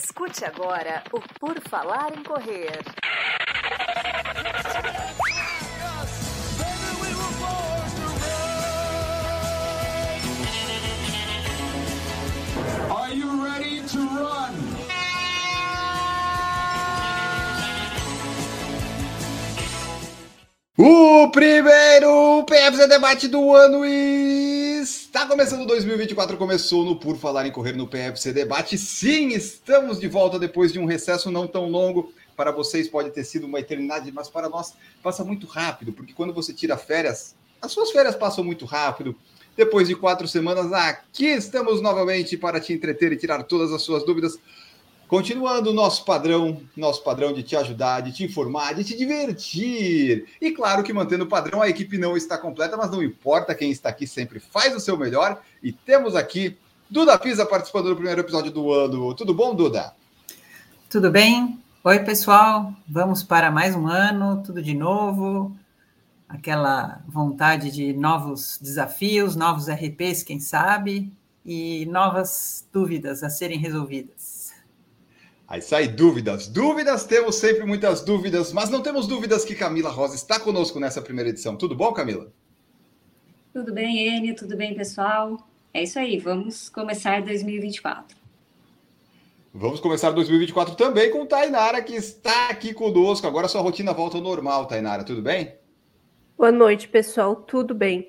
Escute agora o Por Falar em Correr. Are you ready to run? O primeiro PFC Debate do ano está começando 2024, começou no Por Falar em Correr no PFC Debate. Sim, estamos de volta depois de um recesso não tão longo. Para vocês pode ter sido uma eternidade, mas para nós passa muito rápido, porque quando você tira férias, as suas férias passam muito rápido. Depois de quatro semanas, aqui estamos novamente para te entreter e tirar todas as suas dúvidas. Continuando o nosso padrão, nosso padrão de te ajudar, de te informar, de te divertir. E claro que mantendo o padrão, a equipe não está completa, mas não importa, quem está aqui sempre faz o seu melhor. E temos aqui Duda Pisa participando do primeiro episódio do ano. Tudo bom, Duda? Tudo bem? Oi, pessoal. Vamos para mais um ano, tudo de novo. Aquela vontade de novos desafios, novos RPs, quem sabe, e novas dúvidas a serem resolvidas. Aí sai dúvidas. Dúvidas, temos sempre muitas dúvidas, mas não temos dúvidas que Camila Rosa está conosco nessa primeira edição. Tudo bom, Camila? Tudo bem, Enio? Tudo bem, pessoal? É isso aí, vamos começar 2024. Vamos começar 2024 também com Tainara, que está aqui conosco. Agora sua rotina volta ao normal, Tainara. Tudo bem? Boa noite, pessoal. Tudo bem?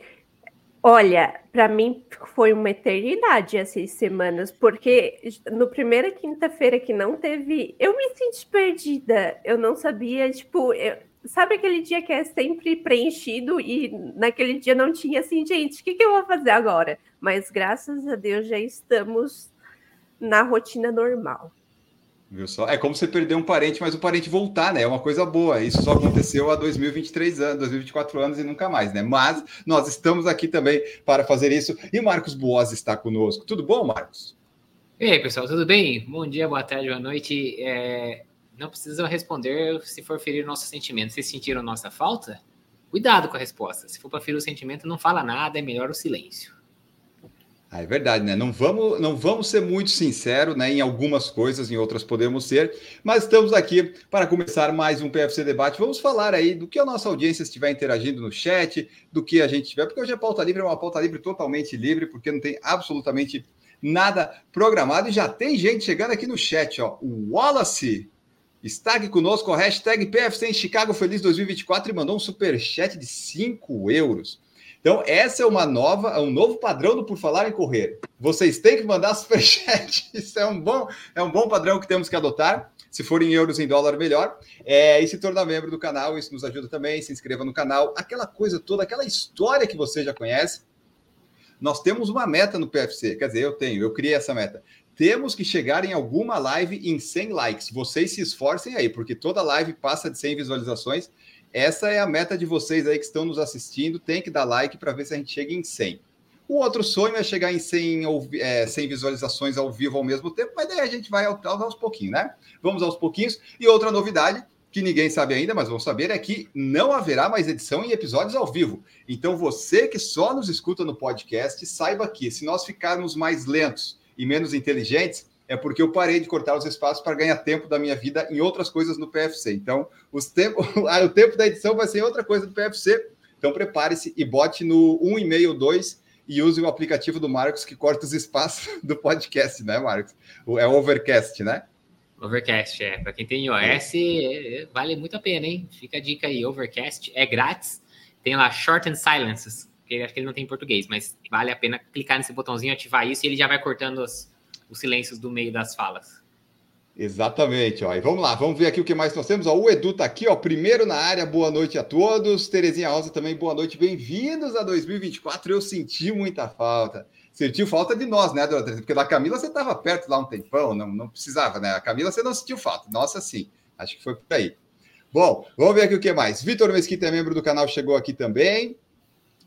Olha, para mim foi uma eternidade essas semanas, porque no primeira quinta-feira que não teve, eu me senti perdida. Eu não sabia, tipo, eu, sabe aquele dia que é sempre preenchido e naquele dia não tinha assim, gente, o que, que eu vou fazer agora? Mas graças a Deus já estamos na rotina normal. Viu só? É como você perder um parente, mas o parente voltar, né? É uma coisa boa. Isso só aconteceu há 2023 anos, 2024 anos e nunca mais, né? Mas nós estamos aqui também para fazer isso. E Marcos Boas está conosco. Tudo bom, Marcos? E aí, pessoal, tudo bem? Bom dia, boa tarde, boa noite. É... Não precisam responder se for ferir nossos sentimentos. Vocês sentiram nossa falta? Cuidado com a resposta. Se for para ferir o sentimento, não fala nada, é melhor o silêncio. Ah, é verdade, né? Não vamos, não vamos ser muito sinceros, né? Em algumas coisas, em outras podemos ser, mas estamos aqui para começar mais um PFC Debate. Vamos falar aí do que a nossa audiência estiver interagindo no chat, do que a gente tiver, porque hoje a pauta livre é uma pauta livre totalmente livre, porque não tem absolutamente nada programado e já tem gente chegando aqui no chat, ó. O Wallace está aqui conosco, hashtag PFC em Chicago Feliz 2024 e mandou um super chat de 5 euros. Então, essa é uma nova, é um novo padrão do Por Falar em Correr. Vocês têm que mandar superchat. Isso é um bom, é um bom padrão que temos que adotar. Se for em euros, em dólar, melhor. É, e se tornar membro do canal, isso nos ajuda também. Se inscreva no canal. Aquela coisa toda, aquela história que você já conhece. Nós temos uma meta no PFC. Quer dizer, eu tenho, eu criei essa meta. Temos que chegar em alguma live em 100 likes. Vocês se esforcem aí, porque toda live passa de 100 visualizações essa é a meta de vocês aí que estão nos assistindo. Tem que dar like para ver se a gente chega em 100. O outro sonho é chegar em 100, é, 100 visualizações ao vivo ao mesmo tempo, mas daí a gente vai aos, aos pouquinhos, né? Vamos aos pouquinhos. E outra novidade, que ninguém sabe ainda, mas vamos saber, é que não haverá mais edição em episódios ao vivo. Então você que só nos escuta no podcast, saiba que se nós ficarmos mais lentos e menos inteligentes, é porque eu parei de cortar os espaços para ganhar tempo da minha vida em outras coisas no PFC. Então, os tempo, o tempo da edição vai ser outra coisa do PFC. Então, prepare-se e bote no 1,5 ou 2 e use o aplicativo do Marcos que corta os espaços do podcast, né, Marcos? É o Overcast, né? Overcast, é. Para quem tem iOS, é. vale muito a pena, hein? Fica a dica aí, Overcast é grátis. Tem lá Short and Silences, que acho que ele não tem em português, mas vale a pena clicar nesse botãozinho, ativar isso e ele já vai cortando as, os silêncios do meio das falas. Exatamente, ó. E vamos lá, vamos ver aqui o que mais nós temos. Ó, o Edu tá aqui, ó, primeiro na área. Boa noite a todos. Terezinha Rosa também, boa noite. Bem-vindos a 2024. Eu senti muita falta. Sentiu falta de nós, né, dona Teresa? Porque da Camila você estava perto lá um tempão, não, não precisava, né? A Camila você não sentiu falta. Nossa, sim. Acho que foi por aí. Bom, vamos ver aqui o que mais. Vitor Mesquita é membro do canal, chegou aqui também.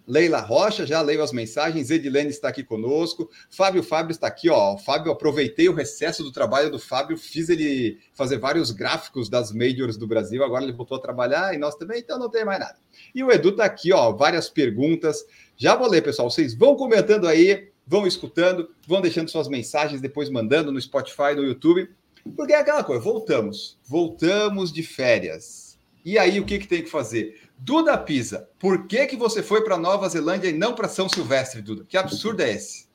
Leila Rocha, já leio as mensagens. Edilene está aqui conosco. Fábio Fábio está aqui, ó. Fábio, aproveitei o recesso do trabalho do Fábio, fiz ele fazer vários gráficos das majors do Brasil. Agora ele voltou a trabalhar e nós também, então não tem mais nada. E o Edu está aqui, ó, várias perguntas. Já vou ler, pessoal. Vocês vão comentando aí, vão escutando, vão deixando suas mensagens, depois mandando no Spotify, no YouTube. Porque é aquela coisa, voltamos. Voltamos de férias. E aí, o que, que tem que fazer? Duda Pisa, por que, que você foi para Nova Zelândia e não para São Silvestre, Duda? Que absurdo é esse?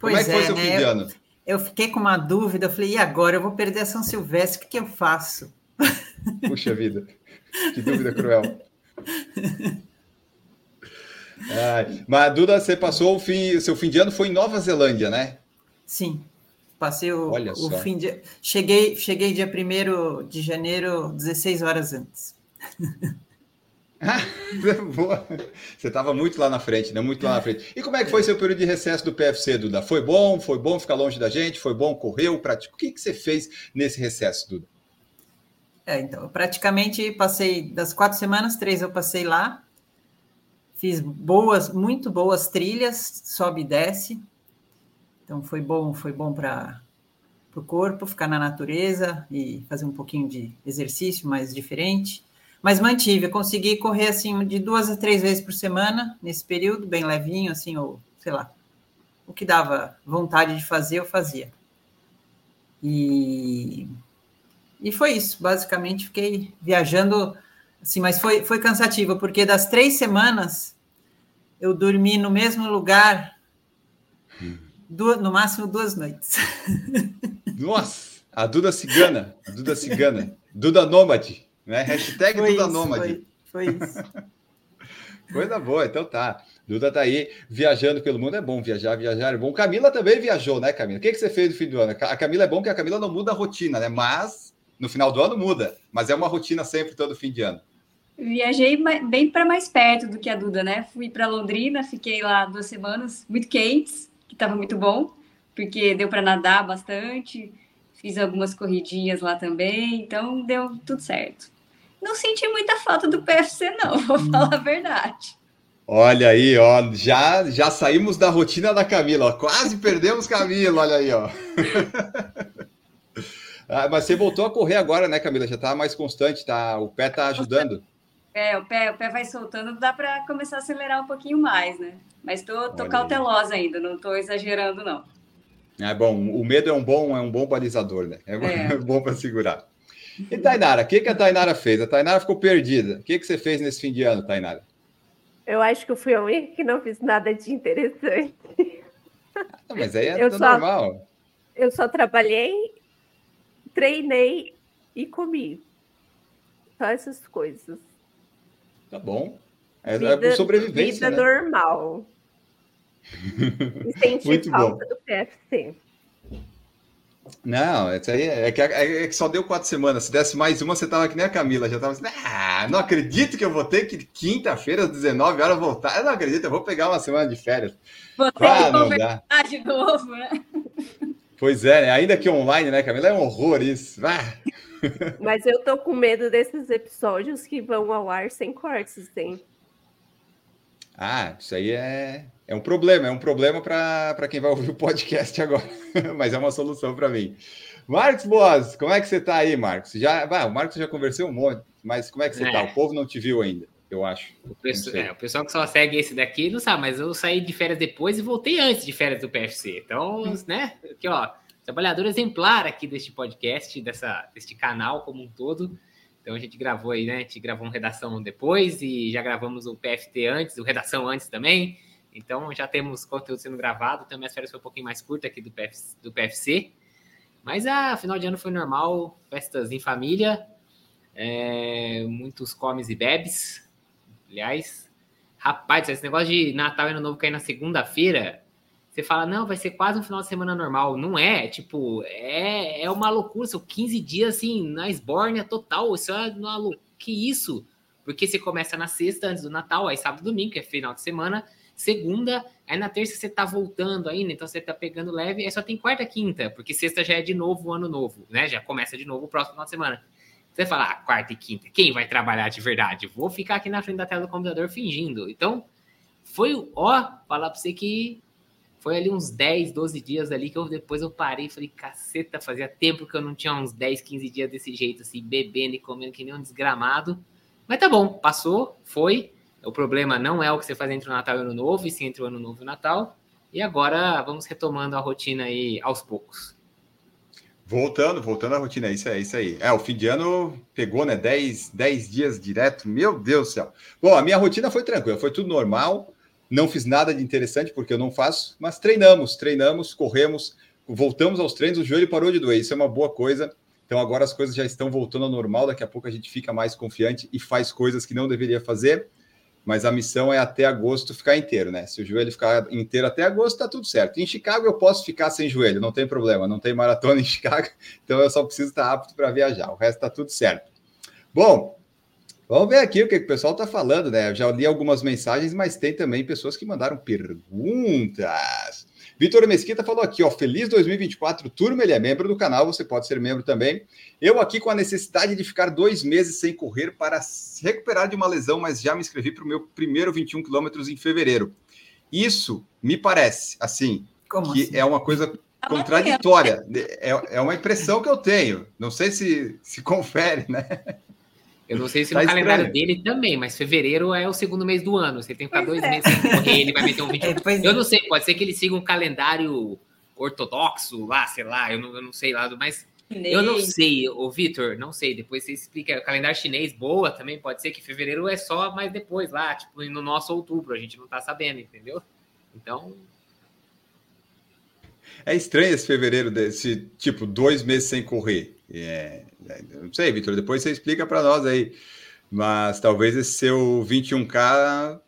Pois Como é que foi é, seu né? fim de ano? Eu, eu, fiquei com uma dúvida, eu falei, e agora? Eu vou perder a São Silvestre, o que, que eu faço? Puxa vida, que dúvida cruel. Mas, Duda, você passou o fim, seu fim de ano foi em Nova Zelândia, né? Sim. Passei o, o fim de. Cheguei, cheguei dia 1 de janeiro, 16 horas antes. Boa. Você estava muito lá na frente, né? Muito lá na frente. E como é que foi seu período de recesso do PFC, Duda? Foi bom? Foi bom ficar longe da gente? Foi bom? Correu? Praticou? O que, que você fez nesse recesso, Duda? É, então, praticamente passei das quatro semanas, três eu passei lá. Fiz boas, muito boas trilhas, sobe e desce. Então foi bom, foi bom para o corpo, ficar na natureza e fazer um pouquinho de exercício mais diferente. Mas mantive, consegui correr assim de duas a três vezes por semana nesse período, bem levinho, assim, ou sei lá, o que dava vontade de fazer, eu fazia. E, e foi isso, basicamente fiquei viajando, assim, mas foi, foi cansativo, porque das três semanas eu dormi no mesmo lugar duas, no máximo duas noites. Nossa, a Duda Cigana, a Duda Cigana, Duda Nômade, né? Hashtag foi Duda isso, Nômade. Foi, foi isso. Coisa boa, então tá. Duda tá aí viajando pelo mundo. É bom viajar, viajar é bom. Camila também viajou, né, Camila? O que, que você fez no fim do ano? A Camila é bom que a Camila não muda a rotina, né? Mas no final do ano muda. Mas é uma rotina sempre todo fim de ano. Viajei bem para mais perto do que a Duda, né? Fui para Londrina, fiquei lá duas semanas, muito quentes que estava muito bom, porque deu para nadar bastante, fiz algumas corridinhas lá também, então deu tudo certo. Não senti muita falta do PFC, não, vou falar a verdade. Olha aí, ó, já, já saímos da rotina da Camila, ó, quase perdemos Camila, olha aí, ó. ah, mas você voltou a correr agora, né, Camila? Já está mais constante, tá? O pé está ajudando. É, o pé, o pé vai soltando, dá para começar a acelerar um pouquinho mais, né? Mas tô, tô cautelosa ainda, não tô exagerando, não. É bom, o medo é um bom, é um bom balizador, né? É, é. bom para segurar. E Tainara, o que, que a Tainara fez? A Tainara ficou perdida. O que, que você fez nesse fim de ano, Tainara? Eu acho que eu fui a única que não fiz nada de interessante. Ah, mas aí é eu só, normal. Eu só trabalhei, treinei e comi. Só essas coisas. Tá bom. É, vida, é sobrevivência. Vida né? normal. E senti Muito falta bom. do PFC. Não, isso aí é que, é que, só deu quatro semanas. Se desse mais uma, você tava que nem a Camila, já tava assim, ah, não acredito que eu vou ter que quinta-feira, às 19 horas, voltar. Eu não acredito, eu vou pegar uma semana de férias. Vou ter ah, que não dá. de novo, né? Pois é, né? ainda que online, né, Camila? É um horror isso. Ah. Mas eu tô com medo desses episódios que vão ao ar sem cortes, tem. Ah, isso aí é, é um problema, é um problema para quem vai ouvir o podcast agora, mas é uma solução para mim. Marcos Boas, como é que você está aí, Marcos? Já, bah, o Marcos já conversou um monte, mas como é que você está? É. O povo não te viu ainda, eu acho. O pessoal, é, o pessoal, que só segue esse daqui não sabe, mas eu saí de férias depois e voltei antes de férias do PFC. Então, né, aqui ó, trabalhador exemplar aqui deste podcast, dessa, deste canal como um todo. Então a gente gravou aí, né? A gente gravou um redação depois e já gravamos o PFT antes, o redação antes também. Então já temos conteúdo sendo gravado. Também então, as férias foi um pouquinho mais curta aqui do, PF, do PFC. Mas a ah, final de ano foi normal, festas em família, é, muitos comes e bebes. Aliás, rapaz, esse negócio de Natal e Ano Novo cair na segunda-feira, você fala, não, vai ser quase um final de semana normal. Não é, tipo, é, é uma loucura. São 15 dias, assim, na esbórnia total. Isso é uma loucura. Que isso? Porque você começa na sexta, antes do Natal, aí sábado domingo, que é final de semana. Segunda, aí na terça você tá voltando ainda, então você tá pegando leve. Aí só tem quarta quinta, porque sexta já é de novo o ano novo, né? Já começa de novo o próximo final de semana. Você fala, ah, quarta e quinta, quem vai trabalhar de verdade? Vou ficar aqui na frente da tela do computador fingindo. Então, foi, ó, falar pra você que foi ali uns 10, 12 dias ali que eu depois eu parei e falei, caceta, fazia tempo que eu não tinha uns 10, 15 dias desse jeito, assim, bebendo e comendo que nem um desgramado. Mas tá bom, passou, foi. O problema não é o que você faz entre o Natal e o Ano Novo, e sim entre o Ano Novo e o Natal. E agora vamos retomando a rotina aí aos poucos. Voltando, voltando à rotina, é isso é isso aí. É, o fim de ano pegou, né? 10, 10 dias direto, meu Deus do céu. Bom, a minha rotina foi tranquila, foi tudo normal. Não fiz nada de interessante, porque eu não faço, mas treinamos, treinamos, corremos, voltamos aos treinos, o joelho parou de doer, isso é uma boa coisa. Então agora as coisas já estão voltando ao normal, daqui a pouco a gente fica mais confiante e faz coisas que não deveria fazer mas a missão é até agosto ficar inteiro, né? Se o joelho ficar inteiro até agosto, tá tudo certo. Em Chicago eu posso ficar sem joelho, não tem problema, não tem maratona em Chicago, então eu só preciso estar apto para viajar, o resto tá tudo certo. Bom, vamos ver aqui o que o pessoal tá falando, né? Eu já li algumas mensagens, mas tem também pessoas que mandaram perguntas. Vitor Mesquita falou aqui, ó, feliz 2024, turma, ele é membro do canal, você pode ser membro também. Eu aqui com a necessidade de ficar dois meses sem correr para se recuperar de uma lesão, mas já me inscrevi para o meu primeiro 21 quilômetros em fevereiro. Isso me parece, assim, Como que assim? é uma coisa contraditória. É, é uma impressão que eu tenho. Não sei se se confere, né? Eu não sei se tá no estranho. calendário dele também, mas fevereiro é o segundo mês do ano. Você tem que ficar pois dois é. meses sem correr, ele vai meter um 21. É, eu não sei, pode ser que ele siga um calendário ortodoxo lá, sei lá, eu não, eu não sei lá, mas chinês. eu não sei, o Vitor, não sei. Depois você explica. O calendário chinês, boa também, pode ser que fevereiro é só mais depois lá, tipo, no nosso outubro, a gente não tá sabendo, entendeu? Então. É estranho esse fevereiro, desse tipo, dois meses sem correr. É, não sei, Vitor, depois você explica para nós aí. Mas talvez esse seu 21K,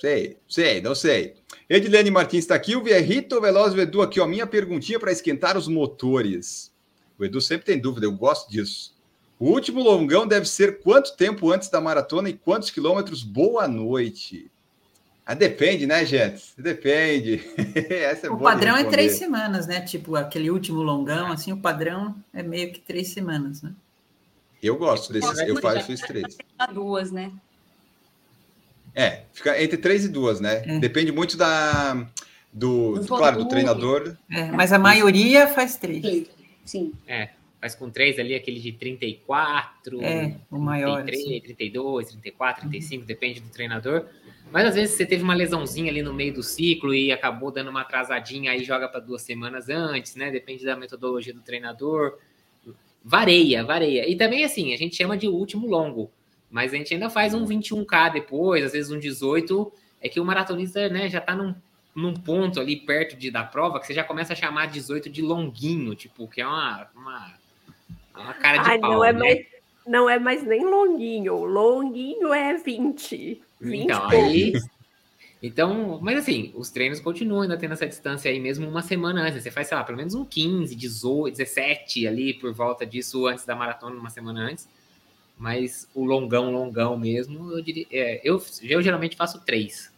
sei, sei, não sei. Edilene Martins está aqui, o Vierrito Veloz, o Edu aqui, ó, minha perguntinha para esquentar os motores. O Edu sempre tem dúvida, eu gosto disso. O último longão deve ser quanto tempo antes da maratona e quantos quilômetros? Boa noite. Ah, depende, né, gente? Depende. é o padrão é três semanas, né? Tipo, aquele último longão, assim, o padrão é meio que três semanas, né? Eu gosto desse, eu faço fiz três. Duas, né? É, fica entre três e duas, né? É. Depende muito da do, do claro, do treinador. É, mas a maioria faz três. Sim. É, faz com três ali, aquele de 34, é, o maior, 33, assim. 32, 34, 35, uhum. depende do treinador. Mas às vezes você teve uma lesãozinha ali no meio do ciclo e acabou dando uma atrasadinha, aí joga para duas semanas antes, né? Depende da metodologia do treinador. Vareia, vareia. E também assim, a gente chama de último longo, mas a gente ainda faz um 21K depois, às vezes um 18. É que o maratonista né, já está num, num ponto ali perto de, da prova que você já começa a chamar 18 de longuinho, tipo, que é uma, uma, uma cara de Ai, pau. Não é, né? mais, não é mais nem longuinho. Longuinho é 20. Então, aí. Então, mas assim, os treinos continuam ainda tendo essa distância aí mesmo uma semana antes. Você faz, sei lá, pelo menos um 15, 18, 17 ali por volta disso antes da maratona, uma semana antes. Mas o longão, longão mesmo, eu diria. É, eu, eu geralmente faço três.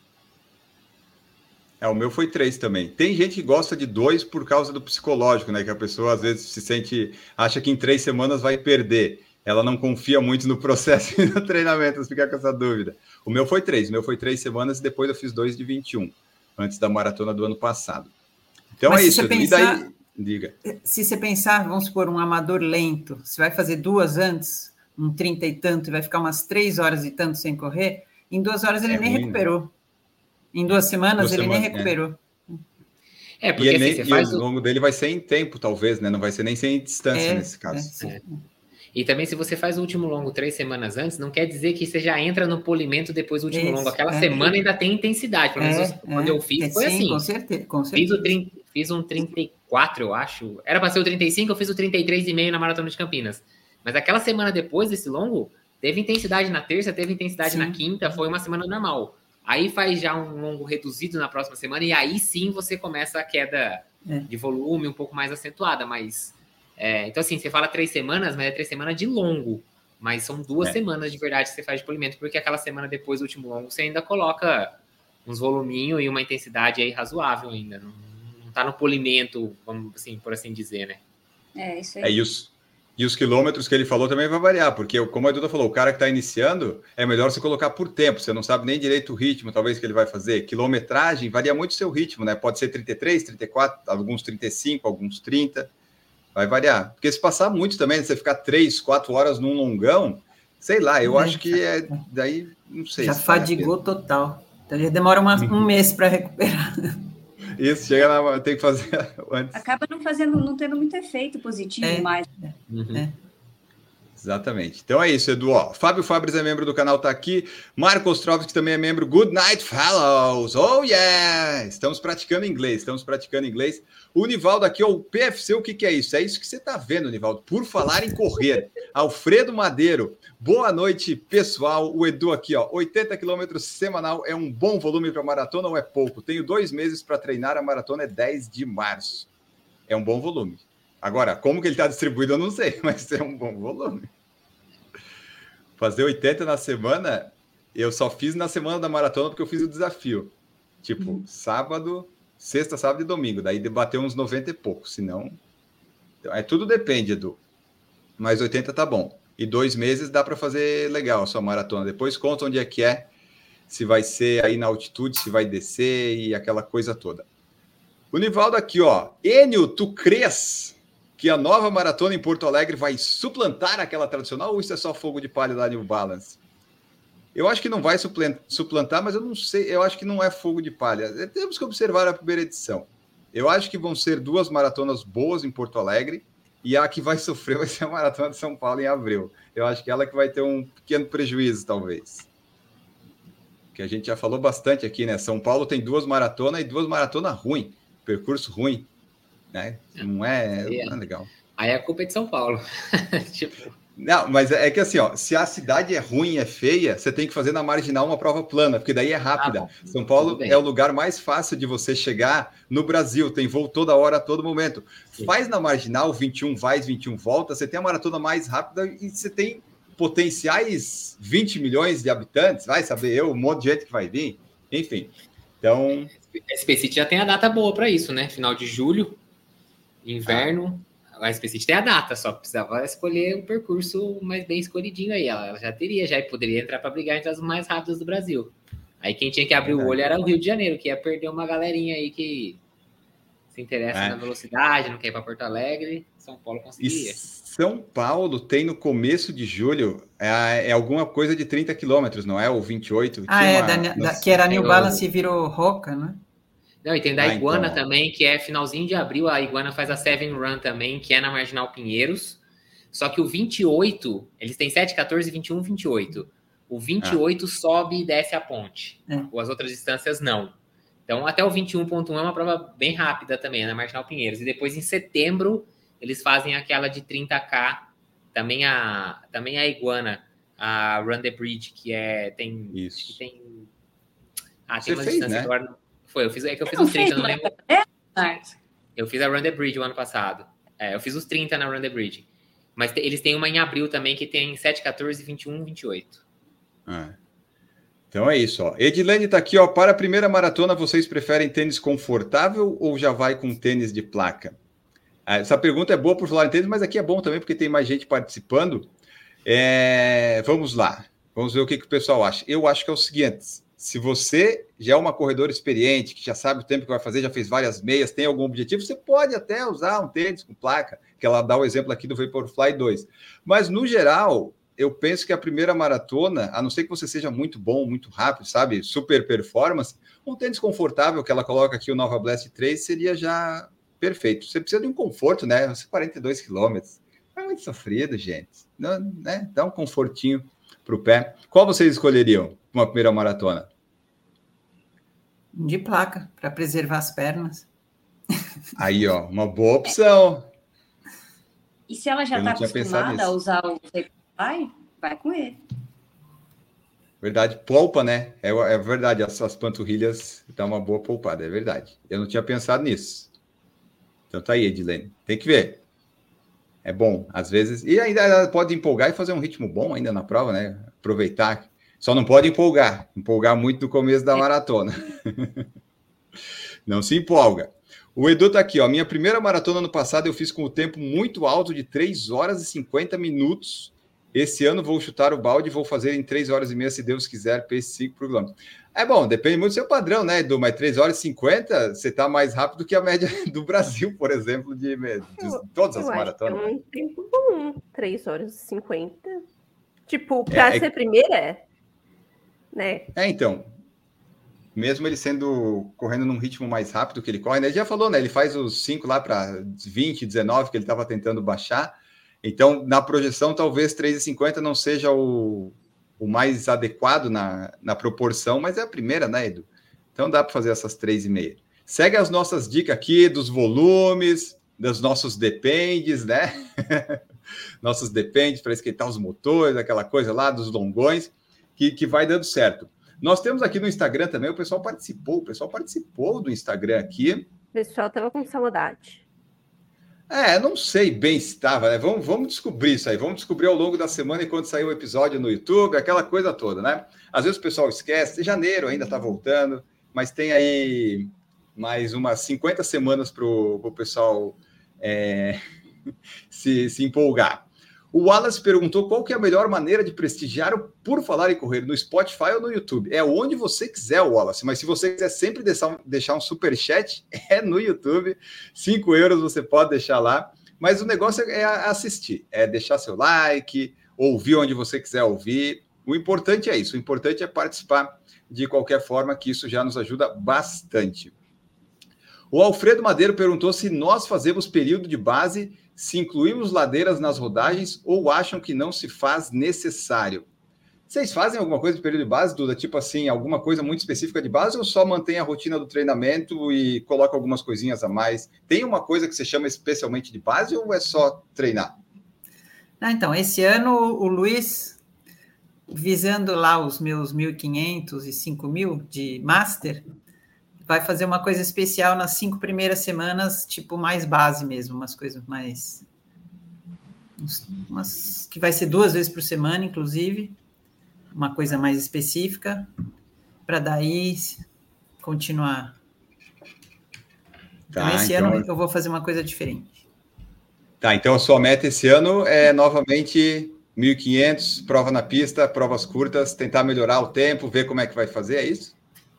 É, o meu foi três também. Tem gente que gosta de dois por causa do psicológico, né? Que a pessoa às vezes se sente, acha que em três semanas vai perder ela não confia muito no processo e no treinamento, fica com essa dúvida. O meu foi três, o meu foi três semanas e depois eu fiz dois de 21, antes da maratona do ano passado. Então Mas é isso. Pensar, daí, diga. Se você pensar, vamos supor, um amador lento, você vai fazer duas antes, um 30 e tanto, e vai ficar umas três horas e tanto sem correr, em duas horas ele é nem ruim, né? recuperou. Né? Em duas semanas duas ele semanas, nem é. recuperou. É, porque e, assim, nem, e o longo dele vai ser em tempo, talvez, né? Não vai ser nem sem distância é, nesse caso. É, e também, se você faz o último longo três semanas antes, não quer dizer que você já entra no polimento depois do último Isso, longo. Aquela é, semana ainda tem intensidade. Pelo menos é, quando eu fiz, foi sim, assim. Com certeza, com certeza. Fiz, o 30, fiz um 34, eu acho. Era para ser o 35, eu fiz o 33,5 na Maratona de Campinas. Mas aquela semana depois desse longo, teve intensidade na terça, teve intensidade sim. na quinta, foi uma semana normal. Aí faz já um longo reduzido na próxima semana, e aí sim você começa a queda é. de volume um pouco mais acentuada, mas é, então, assim, você fala três semanas, mas é três semanas de longo. Mas são duas é. semanas de verdade que você faz de polimento, porque aquela semana depois do último longo você ainda coloca uns voluminhos e uma intensidade aí razoável ainda. Não, não tá no polimento, vamos assim, por assim dizer, né? É, isso aí. É, isso. E os quilômetros que ele falou também vai variar, porque, como a Duda falou, o cara que está iniciando é melhor você colocar por tempo, você não sabe nem direito o ritmo, talvez, que ele vai fazer. Quilometragem varia muito o seu ritmo, né? Pode ser 33, 34, alguns 35, alguns 30. Vai variar. Porque se passar muito também, você ficar três, quatro horas num longão, sei lá, eu é, acho que é. Daí, não sei. Já fadigou total. Então já demora uma, um mês para recuperar. Isso, chega lá, tem que fazer antes. Acaba não fazendo, não tendo muito efeito positivo É. mais. Uhum. Exatamente. Então é isso, Edu. Ó, Fábio Fabres é membro do canal, tá aqui. Marco Ostrovski também é membro. Good night, fellows. Oh, yeah! Estamos praticando inglês, estamos praticando inglês. O Nivaldo aqui, ó, o PFC, o que, que é isso? É isso que você tá vendo, Nivaldo. Por falar em correr. Alfredo Madeiro. Boa noite, pessoal. O Edu aqui, ó. 80 quilômetros semanal é um bom volume para maratona ou é pouco? Tenho dois meses para treinar, a maratona é 10 de março. É um bom volume. Agora, como que ele está distribuído, eu não sei, mas é um bom volume. Fazer 80 na semana, eu só fiz na semana da maratona porque eu fiz o desafio. Tipo, sábado, sexta, sábado e domingo. Daí debateu uns 90 e pouco. Senão. É, tudo depende, Edu. Mas 80 tá bom. E dois meses dá para fazer legal a sua maratona. Depois conta onde é que é, se vai ser aí na altitude, se vai descer e aquela coisa toda. O Nivaldo aqui, ó. Enio, tu crês que a nova maratona em Porto Alegre vai suplantar aquela tradicional ou isso é só fogo de palha da New Balance? Eu acho que não vai suplantar, mas eu não sei, eu acho que não é fogo de palha. É, Temos que observar a primeira edição. Eu acho que vão ser duas maratonas boas em Porto Alegre e a que vai sofrer vai ser a maratona de São Paulo em abril. Eu acho que ela que vai ter um pequeno prejuízo, talvez. Que a gente já falou bastante aqui, né? São Paulo tem duas maratonas e duas maratonas ruins, percurso ruim, né? Não é, não é legal. Aí a culpa é de São Paulo. tipo, Não, mas é que assim, ó, se a cidade é ruim, é feia, você tem que fazer na marginal uma prova plana, porque daí é rápida. bom. São Paulo é o lugar mais fácil de você chegar no Brasil, tem voo toda hora, a todo momento. Sim. Faz na marginal, 21 vai, 21 volta, você tem a maratona mais rápida e você tem potenciais 20 milhões de habitantes, vai saber eu, um monte de gente que vai vir, enfim. Então, a SP City já tem a data boa para isso, né? Final de julho, inverno. A City tem a data, só precisava escolher um percurso mais bem escolhidinho aí. Ela, já teria, já poderia entrar para brigar entre as mais rápidas do Brasil. Aí quem tinha que abrir o olho era o Rio de Janeiro, que ia perder uma galerinha aí que se interessa É. na velocidade, não quer ir para Porto Alegre. São Paulo E conseguiria. São Paulo tem no começo de julho é, é alguma coisa de 30 quilômetros, não é? Ou 28? Ah, é, uma- da, da- que era New Balance e virou Roca, né? Não, e tem da Ah, Iguana então. também, que é finalzinho de abril. A Iguana faz a Seven Run também, que é na Marginal Pinheiros. Só que o 28, eles têm 7, 14, 21, 28. O 28 sobe e desce a ponte. É. Ou as outras distâncias não. Então, até o 21.1 é uma prova bem rápida também, é na Marginal Pinheiros. E depois, em setembro, eles fazem aquela de 30K. Também a, também a Iguana, a Run the Bridge, que é. Tem. Acho que Isso. tem. Ah, Você tem uma fez, distância né? agora. Foi, eu fiz, é que eu fiz Não os 30, fez, não lembro. Marcos? Eu fiz a Run the Bridge o ano passado. É, eu fiz os 30 na Run the Bridge. Mas eles têm uma em abril também que tem 7, 14, 21, 28. É. Então é isso, ó. Edilene tá aqui, ó. Para a primeira maratona, vocês preferem tênis confortável ou já vai com tênis de placa? Ah, Essa pergunta é boa por falar em tênis, mas aqui é bom também porque tem mais gente participando. É, Vamos lá. Vamos ver o que, que o pessoal acha. Eu acho que é o seguinte: se você já é uma corredora experiente, que já sabe o tempo que vai fazer, já fez várias meias, tem algum objetivo, você pode até usar um tênis com placa, que ela dá o exemplo aqui do Vaporfly 2. Mas no geral, eu penso que a primeira maratona, a não ser que você seja muito bom, muito rápido, sabe, super performance, um tênis confortável que ela coloca aqui o Nova Blast 3 seria já perfeito. Você precisa de um conforto, né? Você 42 quilômetros. É muito sofrido, gente. Não, né? Dá um confortinho para o pé. Qual vocês escolheriam uma primeira maratona? De placa, para preservar as pernas. Aí, ó, uma boa opção. E se ela já está acostumada a usar o Vaporfly, vai com ele. Verdade, poupa, né? É, é verdade, as, as panturrilhas dá uma boa poupada, é verdade. Eu não tinha pensado nisso. Então tá aí, Edilene. Tem que ver. É bom, às vezes. E ainda ela pode empolgar e fazer um ritmo bom ainda na prova, né? Aproveitar. Só não pode empolgar. Empolgar muito no começo da maratona. não se empolga. O Edu tá aqui, ó. Minha primeira maratona no passado eu fiz com o tempo muito alto de 3 horas e 50 minutos. Esse ano vou chutar o balde e vou fazer em 3 horas e meia, se Deus quiser, P5 por quilômetro. É bom, depende muito do seu padrão, né, Edu? Mas 3 horas e 50, você tá mais rápido que a média do Brasil, por exemplo, de, de todas as Eu acho que é maratonas. um tempo bom, 3 horas e 50. Tipo, para É, é- ser primeira, né? É, então. mesmo ele sendo correndo num ritmo mais rápido que ele corre, né? Ele já falou, né? Ele faz os 5 lá para 20, 19 que ele estava tentando baixar. Então, na projeção, talvez 3,50 não seja o, o mais adequado na, na proporção, mas é a primeira, né, Edu? Então dá para fazer essas 3,5. Segue as nossas dicas aqui dos volumes, dos nossos dependes, né? nossos dependes para esquentar os motores, aquela coisa lá dos longões, que, que vai dando certo. Nós temos aqui no Instagram também, o pessoal participou, o pessoal participou do Instagram aqui. O pessoal estava com saudade. É, não sei bem se estava, né? Vamos, vamos descobrir isso aí, vamos descobrir ao longo da semana e quando sair o episódio no YouTube, aquela coisa toda, né? Às vezes o pessoal esquece, janeiro ainda está voltando, mas tem aí mais umas 50 semanas para o pessoal é, se, se empolgar. O Wallace perguntou qual que é a melhor maneira de prestigiar o Por Falar em Correr, no Spotify ou no YouTube. É onde você quiser, Wallace, mas se você quiser sempre deixar, deixar um super chat, é no YouTube. 5 euros você pode deixar lá. Mas o negócio é assistir, é deixar seu like, ouvir onde você quiser ouvir. O importante é isso, o importante é participar de qualquer forma, que isso já nos ajuda bastante. O Alfredo Madeiro perguntou se nós fazemos período de base, se incluímos ladeiras nas rodagens ou acham que não se faz necessário. Vocês fazem alguma coisa de período de base, Duda? Tipo assim, alguma coisa muito específica de base ou só mantém a rotina do treinamento e coloca algumas coisinhas a mais? Tem uma coisa que você chama especialmente de base ou é só treinar? Ah, então, esse ano o Luiz, visando lá os meus 1.500 e 5.000 de Master, vai fazer uma coisa especial nas cinco primeiras semanas, tipo mais base mesmo, umas coisas mais. Umas, que vai ser duas vezes por semana, inclusive, uma coisa mais específica, para daí continuar. Então, tá, esse então... ano eu vou fazer uma coisa diferente. Tá, então a sua meta esse ano é novamente 1.500, prova na pista, provas curtas, tentar melhorar o tempo, ver como é que vai fazer, é isso?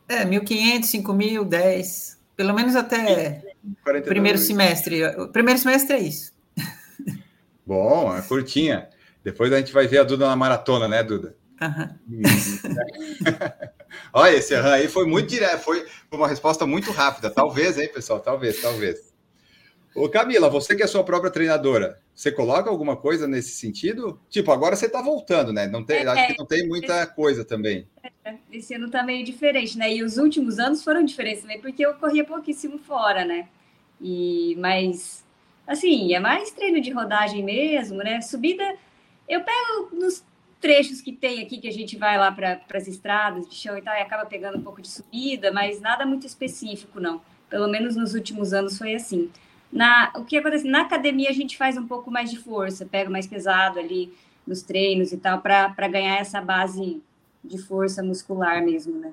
É, 1.500, 5.000, 10, pelo menos até o primeiro semestre. O primeiro semestre é isso. Bom, é curtinha. Depois a gente vai ver a Duda na maratona, né, Duda? Uhum. Olha, esse aí foi muito direto, foi uma resposta muito rápida. Talvez, hein, pessoal? Talvez, talvez. Ô, Camila, você que é sua própria treinadora, você coloca alguma coisa nesse sentido? Tipo, agora você está voltando, né? Não tem, é, acho que não tem muita coisa também. É, esse ano está meio diferente, né? E os últimos anos foram diferentes também, porque eu corria pouquíssimo fora, né? E, mas, assim, é mais treino de rodagem mesmo, né? Subida, eu pego nos trechos que tem aqui, que a gente vai lá para as estradas de chão e tal, e acaba pegando um pouco de subida, mas nada muito específico, não. Pelo menos nos últimos anos foi assim. Na, o que acontece? Na academia a gente faz um pouco mais de força, pega mais pesado ali nos treinos e tal, para ganhar essa base de força muscular mesmo, né?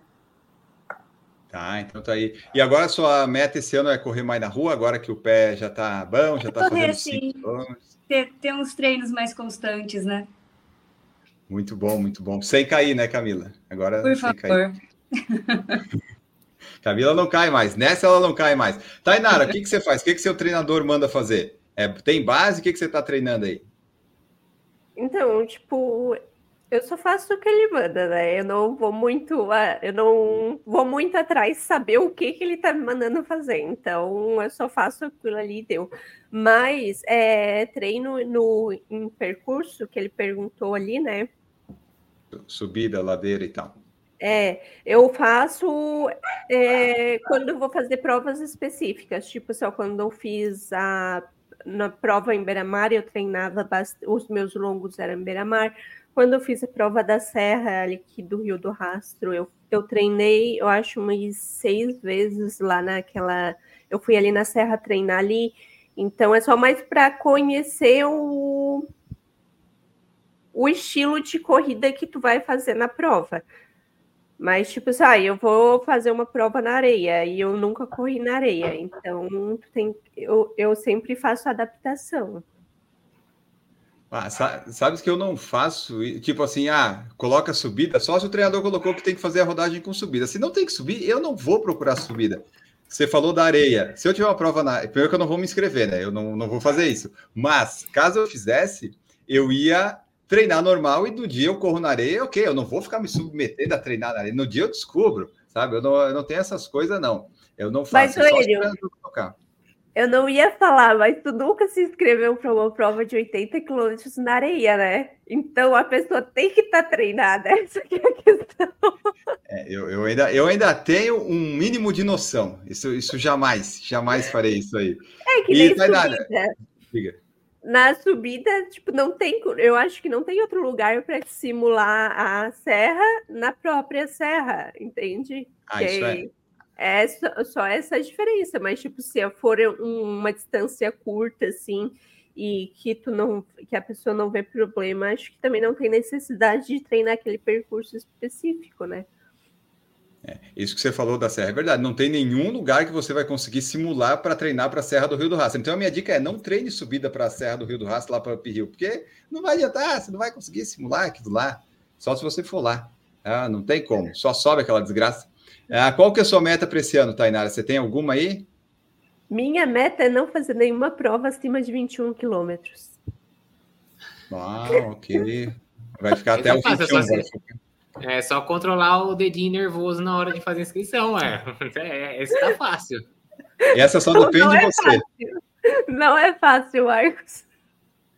Tá, então tá aí. E agora a sua meta esse ano é correr mais na rua, agora que o pé já tá bom, já é tá correr, fazendo sim. Ter, ter uns treinos mais constantes, né? Muito bom, muito bom. Sem cair, né, Camila? Agora Por favor. Cair. Camila não cai mais. Nessa ela não cai mais. Tainara, o que, que você faz? O que, que seu treinador manda fazer? É, tem base? O que, que você está treinando aí? Então, tipo, eu só faço o que ele manda, né? Eu não vou muito, eu não vou muito atrás saber o que, que ele tá me mandando fazer. Então, eu só faço aquilo ali e deu. Mas é, treino no em percurso que ele perguntou ali, né? Subida, ladeira e tal. É, eu faço é, quando eu vou fazer provas específicas, tipo só quando eu fiz a na prova em Beira-Mar, eu treinava bastante, os meus longos eram em Beira-Mar. Quando eu fiz a prova da Serra, ali aqui do Rio do Rastro, eu, eu treinei, eu acho, umas seis vezes lá naquela. Eu fui ali na Serra treinar ali. Então é só mais para conhecer o, o estilo de corrida que tu vai fazer na prova. Mas, tipo assim, ah, eu vou fazer uma prova na areia e eu nunca corri na areia. Então, tem, eu, eu sempre faço adaptação. Ah, sabes que eu não faço, tipo assim, ah, coloca subida, só se o treinador colocou que tem que fazer a rodagem com subida. Se não tem que subir, eu não vou procurar subida. Você falou da areia. Se eu tiver uma prova na. Primeiro que eu não vou me inscrever, né? Eu não, não vou fazer isso. Mas, caso eu fizesse, eu ia treinar normal e do dia eu corro na areia, ok, eu não vou ficar me submetendo a treinar na areia. No dia eu descubro. sabe? Eu não, eu não tenho essas coisas, não. Eu não faço. Mas, é Coelho. Eu não ia falar, mas tu nunca se inscreveu para uma prova de 80 quilômetros na areia, né? Então a pessoa tem que estar treinada. Essa é a questão. É, eu, eu, ainda, eu ainda tenho um mínimo de noção. Isso, isso jamais, jamais farei isso aí. É que E, nem subida. Diga. Na subida, tipo, não tem. Eu acho que não tem outro lugar para simular a serra na própria serra, entende? Ah, Que isso é. É só, só essa diferença, mas tipo, se for um- uma distância curta, assim, e que tu não, que a pessoa não vê problema, acho que também não tem necessidade de treinar aquele percurso específico, né? Isso que você falou da Serra é verdade. Não tem nenhum lugar que você vai conseguir simular para treinar para a Serra do Rio do Rastro. Então, a minha dica é não treine subida para a Serra do Rio do Rastro lá para o Rio, porque não vai adiantar, você não vai conseguir simular aquilo lá, só se você for lá. Ah, não tem como, só sobe aquela desgraça. Ah, qual que é a sua meta para esse ano, Tainara? Você tem alguma aí? Minha meta é não fazer nenhuma prova acima de 21 quilômetros. Ah, ok. Vai ficar até é o fácil, é 21. só vai você- ficar. É só controlar o dedinho nervoso na hora de fazer a inscrição, é. é esse tá fácil. E essa só depende não de é você. fácil. Não é fácil, Marcos.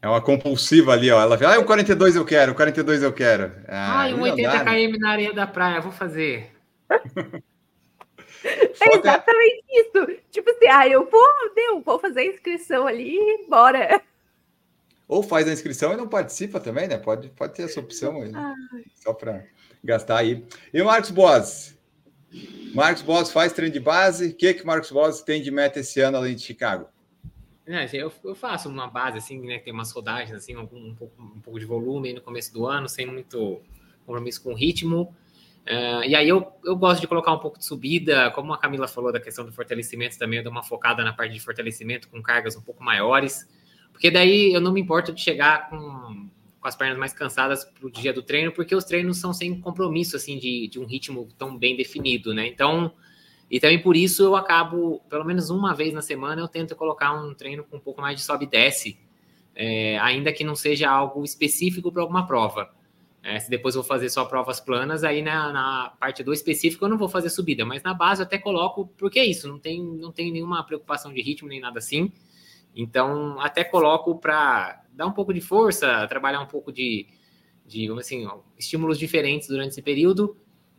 É uma compulsiva ali, ó. Ela vê, ah, o 42 eu quero, o 42 eu quero. Ah, Ai, um aí não 80 dá, né? km na areia da praia, vou fazer. É Foca- exatamente isso. Tipo assim, ah, eu vou, deu, vou fazer a inscrição ali e bora. Ou faz a inscrição e não participa também, né? Pode, pode ter essa opção aí. Só para gastar aí. E o Marcos Boas? Marcos Boas faz treino de base. O que que Marcos Boas tem de meta esse ano além de Chicago? É, eu, eu faço uma base assim, né? Tem umas rodagens assim, um, um pouco, um pouco de volume no começo do ano, sem muito compromisso com o ritmo. Ah, e aí eu, eu gosto de colocar um pouco de subida, como a Camila falou da questão do fortalecimento também, eu dou uma focada na parte de fortalecimento com cargas um pouco maiores, porque daí eu não me importo de chegar com, com as pernas mais cansadas pro dia do treino, porque os treinos são sem compromisso assim de, de um ritmo tão bem definido, né? Então, e também por isso eu acabo, pelo menos uma vez na semana, eu tento colocar um treino com um pouco mais de sobe e desce, é, ainda que não seja algo específico para alguma prova. É, se depois eu vou fazer só provas planas, aí na, na parte do específico eu não vou fazer subida, mas na base eu até coloco, porque é isso, não tem, não tem nenhuma preocupação de ritmo nem nada assim. Então, até coloco para dar um pouco de força, trabalhar um pouco de, de vamos assim, estímulos diferentes durante esse período.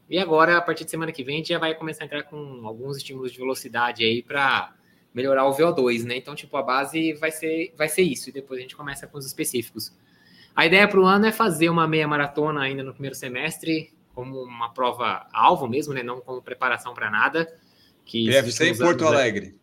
E agora, a partir de semana que vem, a gente já vai começar a entrar com alguns estímulos de velocidade aí para melhorar o VO2, né? Então, tipo, a base vai ser, vai ser isso, e depois a gente começa com os específicos. A ideia para o ano é fazer uma meia maratona ainda no primeiro semestre, como uma prova alvo mesmo, né? Não como preparação para nada. Que PFC em Porto anos, né? Alegre.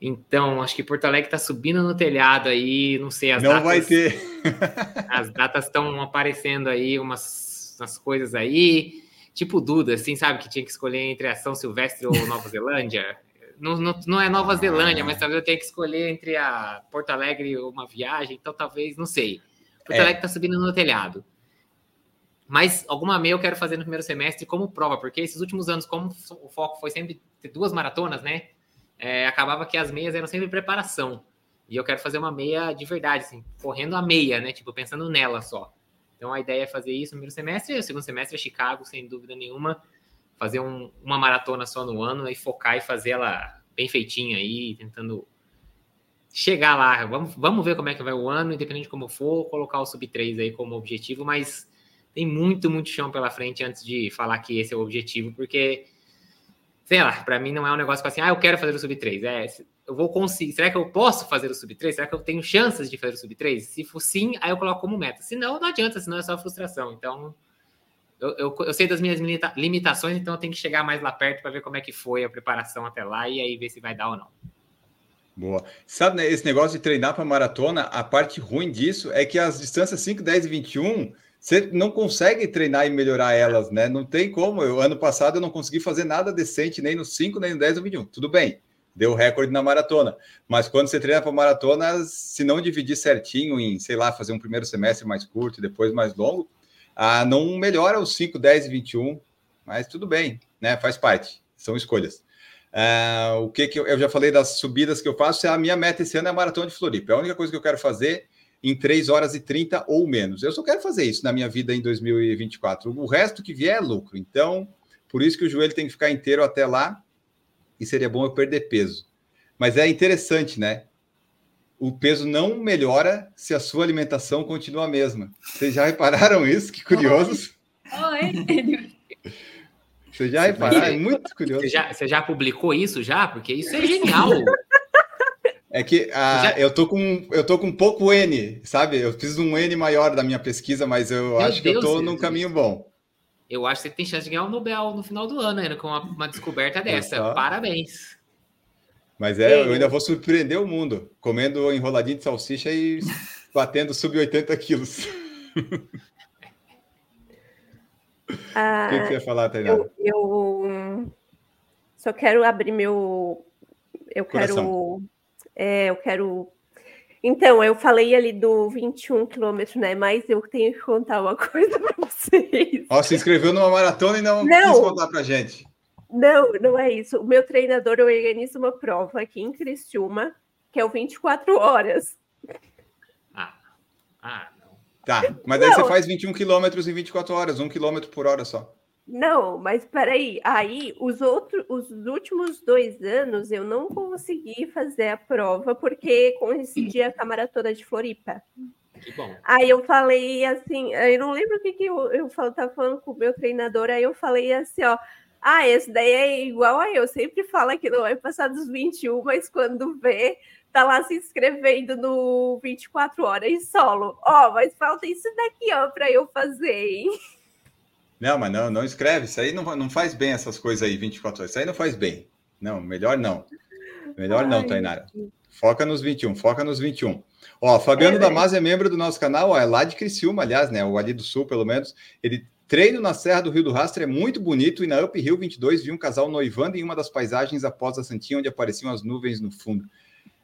Então, acho que Porto Alegre está subindo no telhado aí, não sei as não datas. vai ter. As datas estão aparecendo aí, umas, umas coisas aí, tipo Duda, assim, sabe? Que tinha que escolher entre a São Silvestre ou Nova Zelândia. Não, não, não é Nova Zelândia, mas talvez eu tenha que escolher entre a Porto Alegre ou uma viagem, então talvez, não sei. Porto É. Alegre está subindo no telhado. Mas alguma meia eu quero fazer no primeiro semestre como prova, porque esses últimos anos, como o foco foi sempre ter duas maratonas, né? É, acabava que as meias eram sempre preparação. E eu quero fazer uma meia de verdade, assim, correndo a meia, né? Tipo, pensando nela só. Então a ideia é fazer isso no primeiro semestre, o segundo semestre é Chicago, sem dúvida nenhuma. Fazer um- uma maratona só no ano e focar e fazer ela bem feitinha aí, tentando chegar lá. Vamos, vamos ver como é que vai o ano, independente de como for, colocar o sub 3 aí como objetivo, mas tem muito, muito chão pela frente antes de falar que esse é o objetivo, porque sei lá, para mim não é um negócio assim, ah, eu quero fazer o sub 3. É, eu vou conseguir. Será que eu posso fazer o sub 3? Será que eu tenho chances de fazer o sub 3? Se for sim, aí eu coloco como meta. Se não, não adianta, senão é só frustração. Então, eu, eu, eu sei das minhas limita- limitações, então eu tenho que chegar mais lá perto para ver como é que foi a preparação até lá e aí ver se vai dar ou não. Boa. Sabe, né, esse negócio de treinar para maratona, a parte ruim disso é que as distâncias 5, 10 e 21, você não consegue treinar e melhorar elas, né? Não tem como. Eu, ano passado eu não consegui fazer nada decente nem no 5, nem no 10 ou 21. Tudo bem, deu recorde na maratona. Mas quando você treina para maratona, se não dividir certinho em, sei lá, fazer um primeiro semestre mais curto e depois mais longo, ah, não melhora os 5, 10 e 21. Mas tudo bem, né? Faz parte, são escolhas. Ah, o que, que eu, eu já falei das subidas que eu faço, a minha meta esse ano é a maratona de Floripa. É a única coisa que eu quero fazer em 3 horas e 30 ou menos. Eu só quero fazer isso na minha vida em 2024. O resto que vier é lucro. Então, por isso que o joelho tem que ficar inteiro até lá, e seria bom eu perder peso. Mas é interessante, né? O peso não melhora se a sua alimentação continua a mesma. Vocês já repararam isso? Que curiosos. Oi. Vocês já repararam? É muito curioso. Você já, você já publicou isso já? Porque isso é genial. É que ah, Já- eu, tô com, eu tô com pouco N, sabe? Eu fiz um N maior da minha pesquisa, mas eu Meu acho que eu Deus, tô num caminho bom. Eu acho que você tem chance de ganhar o Nobel no final do ano, ainda com uma, uma descoberta dessa. só. Parabéns. Mas é, eu ainda vou surpreender o mundo, comendo enroladinho de salsicha e batendo sub 80 quilos. O Ah, que, que você ia falar, Tainara? eu, eu só quero abrir meu. Eu quero. É, eu quero. Então, eu falei ali do 21 quilômetros, né? Mas eu tenho que contar uma coisa para vocês. Ó, se inscreveu numa maratona e não, Não. quis contar pra gente. Não, não é isso. O meu treinador organiza uma prova aqui em Criciúma, que é o 24 horas. Ah, ah não. Tá, mas aí Não. você faz 21 quilômetros em 24 horas, 1 quilômetro por hora só. Não, mas peraí, aí os outros, os últimos dois anos eu não consegui fazer a prova porque coincidia com a maratona de Floripa. Que bom. Aí eu falei assim, eu não lembro o que, que eu, eu falo- tava falando com o meu treinador, aí eu falei assim, ó, ah, esse daí é igual a eu, sempre fala que não vai passar dos 21, mas quando vê, tá lá se inscrevendo no 24 horas solo. Ó, mas falta isso daqui, ó, pra eu fazer, hein? Não, mas não, não escreve. Isso aí não, não faz bem essas coisas aí, 24 horas. Isso aí não faz bem. Não, melhor não. Melhor não, Ai, Tainara. Foca nos 21, foca nos 21. Ó, Fabiano É, Damasio é membro do nosso canal, ó, é lá de Criciúma, aliás, né? O ali do Sul, pelo menos. Ele treino na Serra do Rio do Rastro, é muito bonito. E na Up Hill 22 vi um casal noivando em uma das paisagens após a Santinha, onde apareciam as nuvens no fundo.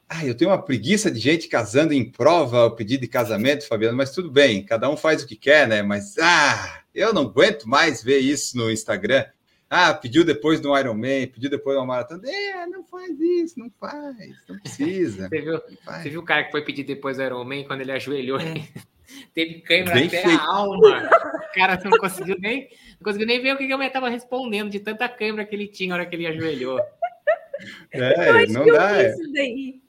Ah, eu tenho uma preguiça de gente casando em prova o pedido de casamento, Fabiano, mas tudo bem, cada um faz o que quer, né? Mas, ah, eu não aguento mais ver isso no Instagram. Ah, pediu depois do Iron Man, pediu depois de uma maratona. É, não faz isso, não faz, não precisa. Você viu, não faz. você viu o cara que foi pedir depois do Iron Man quando ele ajoelhou? É. Teve câimbra até feito. a alma. O cara não conseguiu nem, não conseguiu nem ver o que mulher estava respondendo de tanta câimbra que ele tinha na hora que ele ajoelhou. É, acho não que eu dá. vi é. isso daí.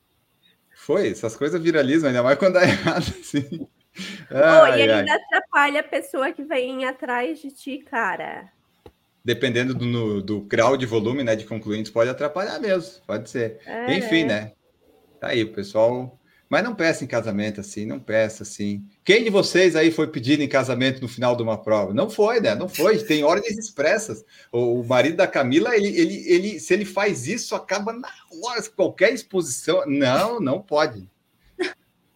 Foi, essas coisas viralizam, ainda mais quando dá errado, assim. Oh, Ai, e ele ai. ainda atrapalha a pessoa que vem atrás de ti, cara. Dependendo do, no- do grau de volume, né, de concluintes, pode atrapalhar mesmo, pode ser. É. Enfim, né? Tá aí, pessoal. Mas não peça em casamento assim, não peça assim. Quem de vocês aí foi pedido em casamento no final de uma prova? Não foi, né? Não foi. Tem ordens expressas. O, marido da Camila, ele, ele, ele, se ele faz isso, acaba na hora, qualquer exposição. Não, não pode.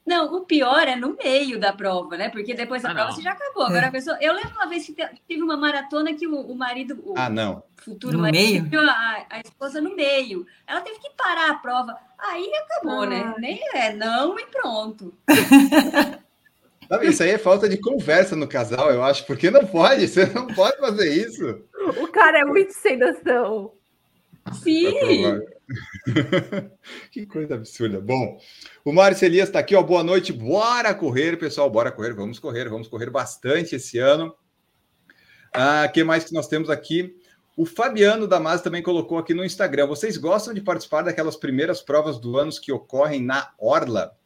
Não, o pior é no meio da prova, né? Porque depois da Ah, prova não. você já acabou. Agora a pessoa. Eu lembro uma vez que te- teve uma maratona que o, o marido, o Ah, não. futuro No marido, meio? viu a, a esposa no meio. Ela teve que parar a prova. Aí acabou, né? Ah. Nem é não e pronto. Sabe, Isso aí é falta de conversa no casal, eu acho. Porque não pode, você não pode fazer isso. O cara é muito sem noção. Sim. que coisa absurda. Bom, o Márcio Elias está aqui, ó. Boa noite, bora correr, pessoal. Bora correr, vamos correr, vamos correr bastante esse ano. Ah, que mais que nós temos aqui? O Fabiano Damasio também colocou aqui no Instagram. Vocês gostam de participar daquelas primeiras provas do ano que ocorrem na Orla?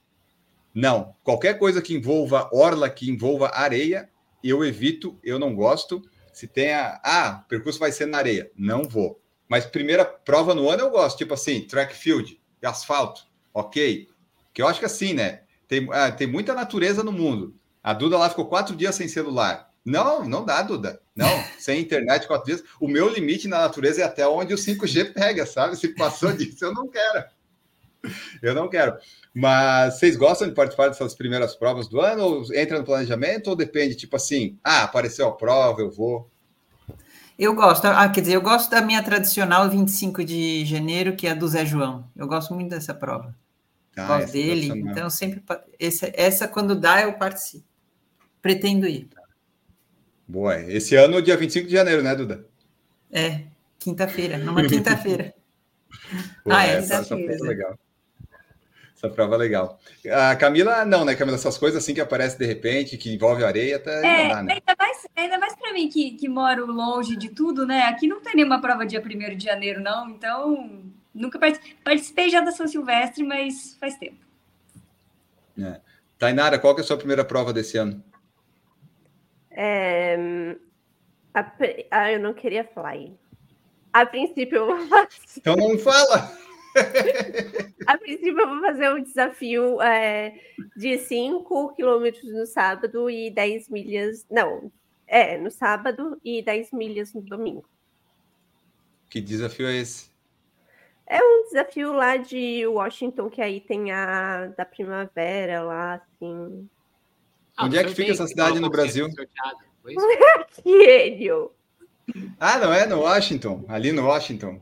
Não. Qualquer coisa que envolva Orla, que envolva areia, eu evito, eu não gosto. Se tem a. Ah, o percurso vai ser na areia. Não vou. Mas primeira prova no ano eu gosto, tipo assim, track field, asfalto, ok. Que eu acho que assim, né? Tem, ah, tem muita natureza no mundo. A Duda lá ficou quatro dias sem celular. Não, não dá, Duda. Não, sem internet, quatro dias. O meu limite na natureza é até onde o 5G pega, sabe? Se passou disso, eu não quero. Eu não quero. Mas vocês gostam de participar dessas primeiras provas do ano? Ou entra no planejamento? Ou depende, tipo assim, ah, apareceu a prova, eu vou. Eu gosto, ah, quer dizer, eu gosto da minha tradicional 25 de janeiro, que é a do Zé João. Eu gosto muito dessa prova. Ah, gosto essa dele, então sempre essa, essa quando dá eu participo. Pretendo ir. Boa. Esse ano, dia 25 de janeiro, né, Duda? É, quinta-feira, numa quinta-feira. Ah, é, essa, essa é legal. Essa prova é legal. A Camila, não, né, Camila? Essas coisas assim que aparecem de repente, que envolve areia, até não É, dá, né? ainda mais Ainda mais para mim que, que moro longe de tudo, né? Aqui não tem nenhuma prova dia 1 de janeiro, não. Então, nunca participei, participei já da São Silvestre, mas faz tempo. É. Tainara, qual que é a sua primeira prova desse ano? É, a, ah, eu não queria falar aí. A princípio eu vou fazer. Então não fala! a princípio eu vou fazer um desafio é, de 5 quilômetros no sábado e 10 milhas. Não, é, no sábado e 10 milhas no domingo. Que desafio é esse? É um desafio lá de Washington, que aí tem a da primavera lá, assim. Ah, Onde é que fica essa cidade no Brasil? Quênio. Ah, não é no Washington? Ali no Washington.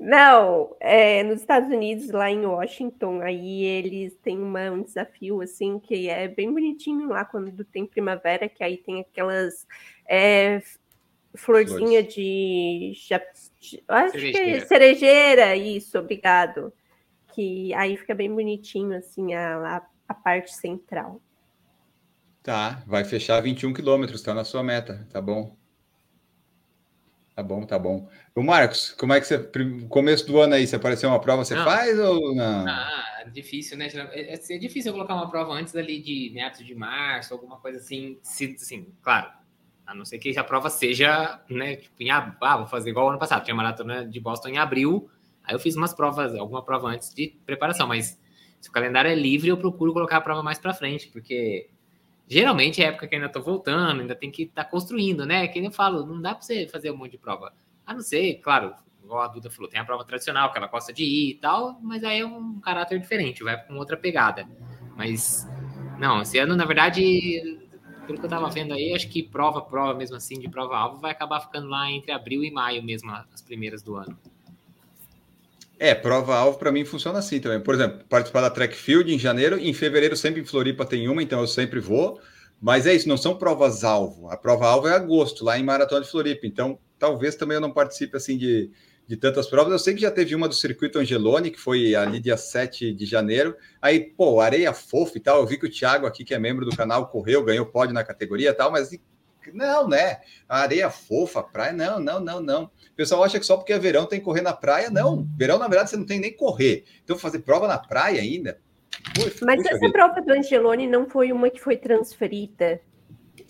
Não, é nos Estados Unidos, lá em Washington, aí eles têm uma, um desafio assim que é bem bonitinho lá quando tem primavera, que aí tem aquelas é, florzinha de, de, acho cerejeira. que é cerejeira, isso, obrigado. Que aí fica bem bonitinho assim a, a, a parte central. Tá, vai fechar 21 quilômetros, tá na sua meta, tá bom. Tá bom, tá bom. O Marcos, como é que você. Começo do ano aí, se aparecer uma prova, você não. faz ou não? Ah, é difícil, né? É, é, é difícil eu colocar uma prova antes ali de meados de março, alguma coisa assim. Se, assim, claro. A não ser que a prova seja, né? Tipo, em ah, vou fazer igual ano passado. Tinha maratona de Boston em abril. Aí eu fiz umas provas, alguma prova antes de preparação, mas se o calendário é livre, eu procuro colocar a prova mais para frente, porque Geralmente é época que ainda tô voltando, ainda tem que estar tá construindo, né? Que eu falo, não dá para você fazer um monte de prova. A não ser, claro, igual a Duda falou, tem a prova tradicional que ela gosta de ir e tal, mas aí é um caráter diferente, vai com outra pegada. Mas, não, esse ano, na verdade, pelo que eu tava vendo aí, acho que prova, prova mesmo assim, de prova-alvo, vai acabar ficando lá entre abril e maio mesmo, as primeiras do ano. É, prova-alvo para mim funciona assim também. Por exemplo, participar da Track Field em janeiro, em fevereiro sempre em Floripa tem uma, então eu sempre vou. Mas é isso, não são provas-alvo. A prova-alvo é agosto, lá em Maratona de Floripa. Então, talvez também eu não participe assim de, de tantas provas. Eu sei que já teve uma do Circuito Angeloni, que foi ali dia 7 de janeiro. Aí, pô, areia fofa e tal. Eu vi que o Thiago aqui, que é membro do canal, correu, ganhou pódio na categoria e tal, mas não, né? A areia fofa, praia, não, não, não, não. O pessoal acha que só porque é verão tem que correr na praia. Não, uhum. verão, na verdade, você não tem nem correr. Então, fazer prova na praia ainda. Puxa, Mas puxa essa vida. prova do Angeloni não foi uma que foi transferida.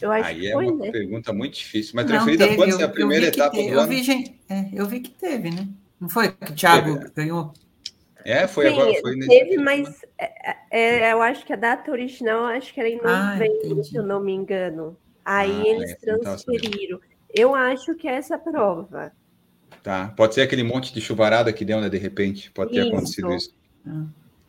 Eu acho Aí que é foi, uma né? pergunta muito difícil. Mas transferida quando é a primeira etapa do ano? Vi, gente, é, eu vi que teve, né? Não foi que o Thiago teve. ganhou? É, foi Sim, agora. Foi teve, mas é, é, eu acho que a data original acho que era em ah, novembro, ah, se eu não me engano. Aí ah, eles é, transferiram. Eu acho que é essa prova. Tá. Pode ser aquele monte de chuvarada que deu, né? De repente. Pode ter isso. acontecido isso. Ah.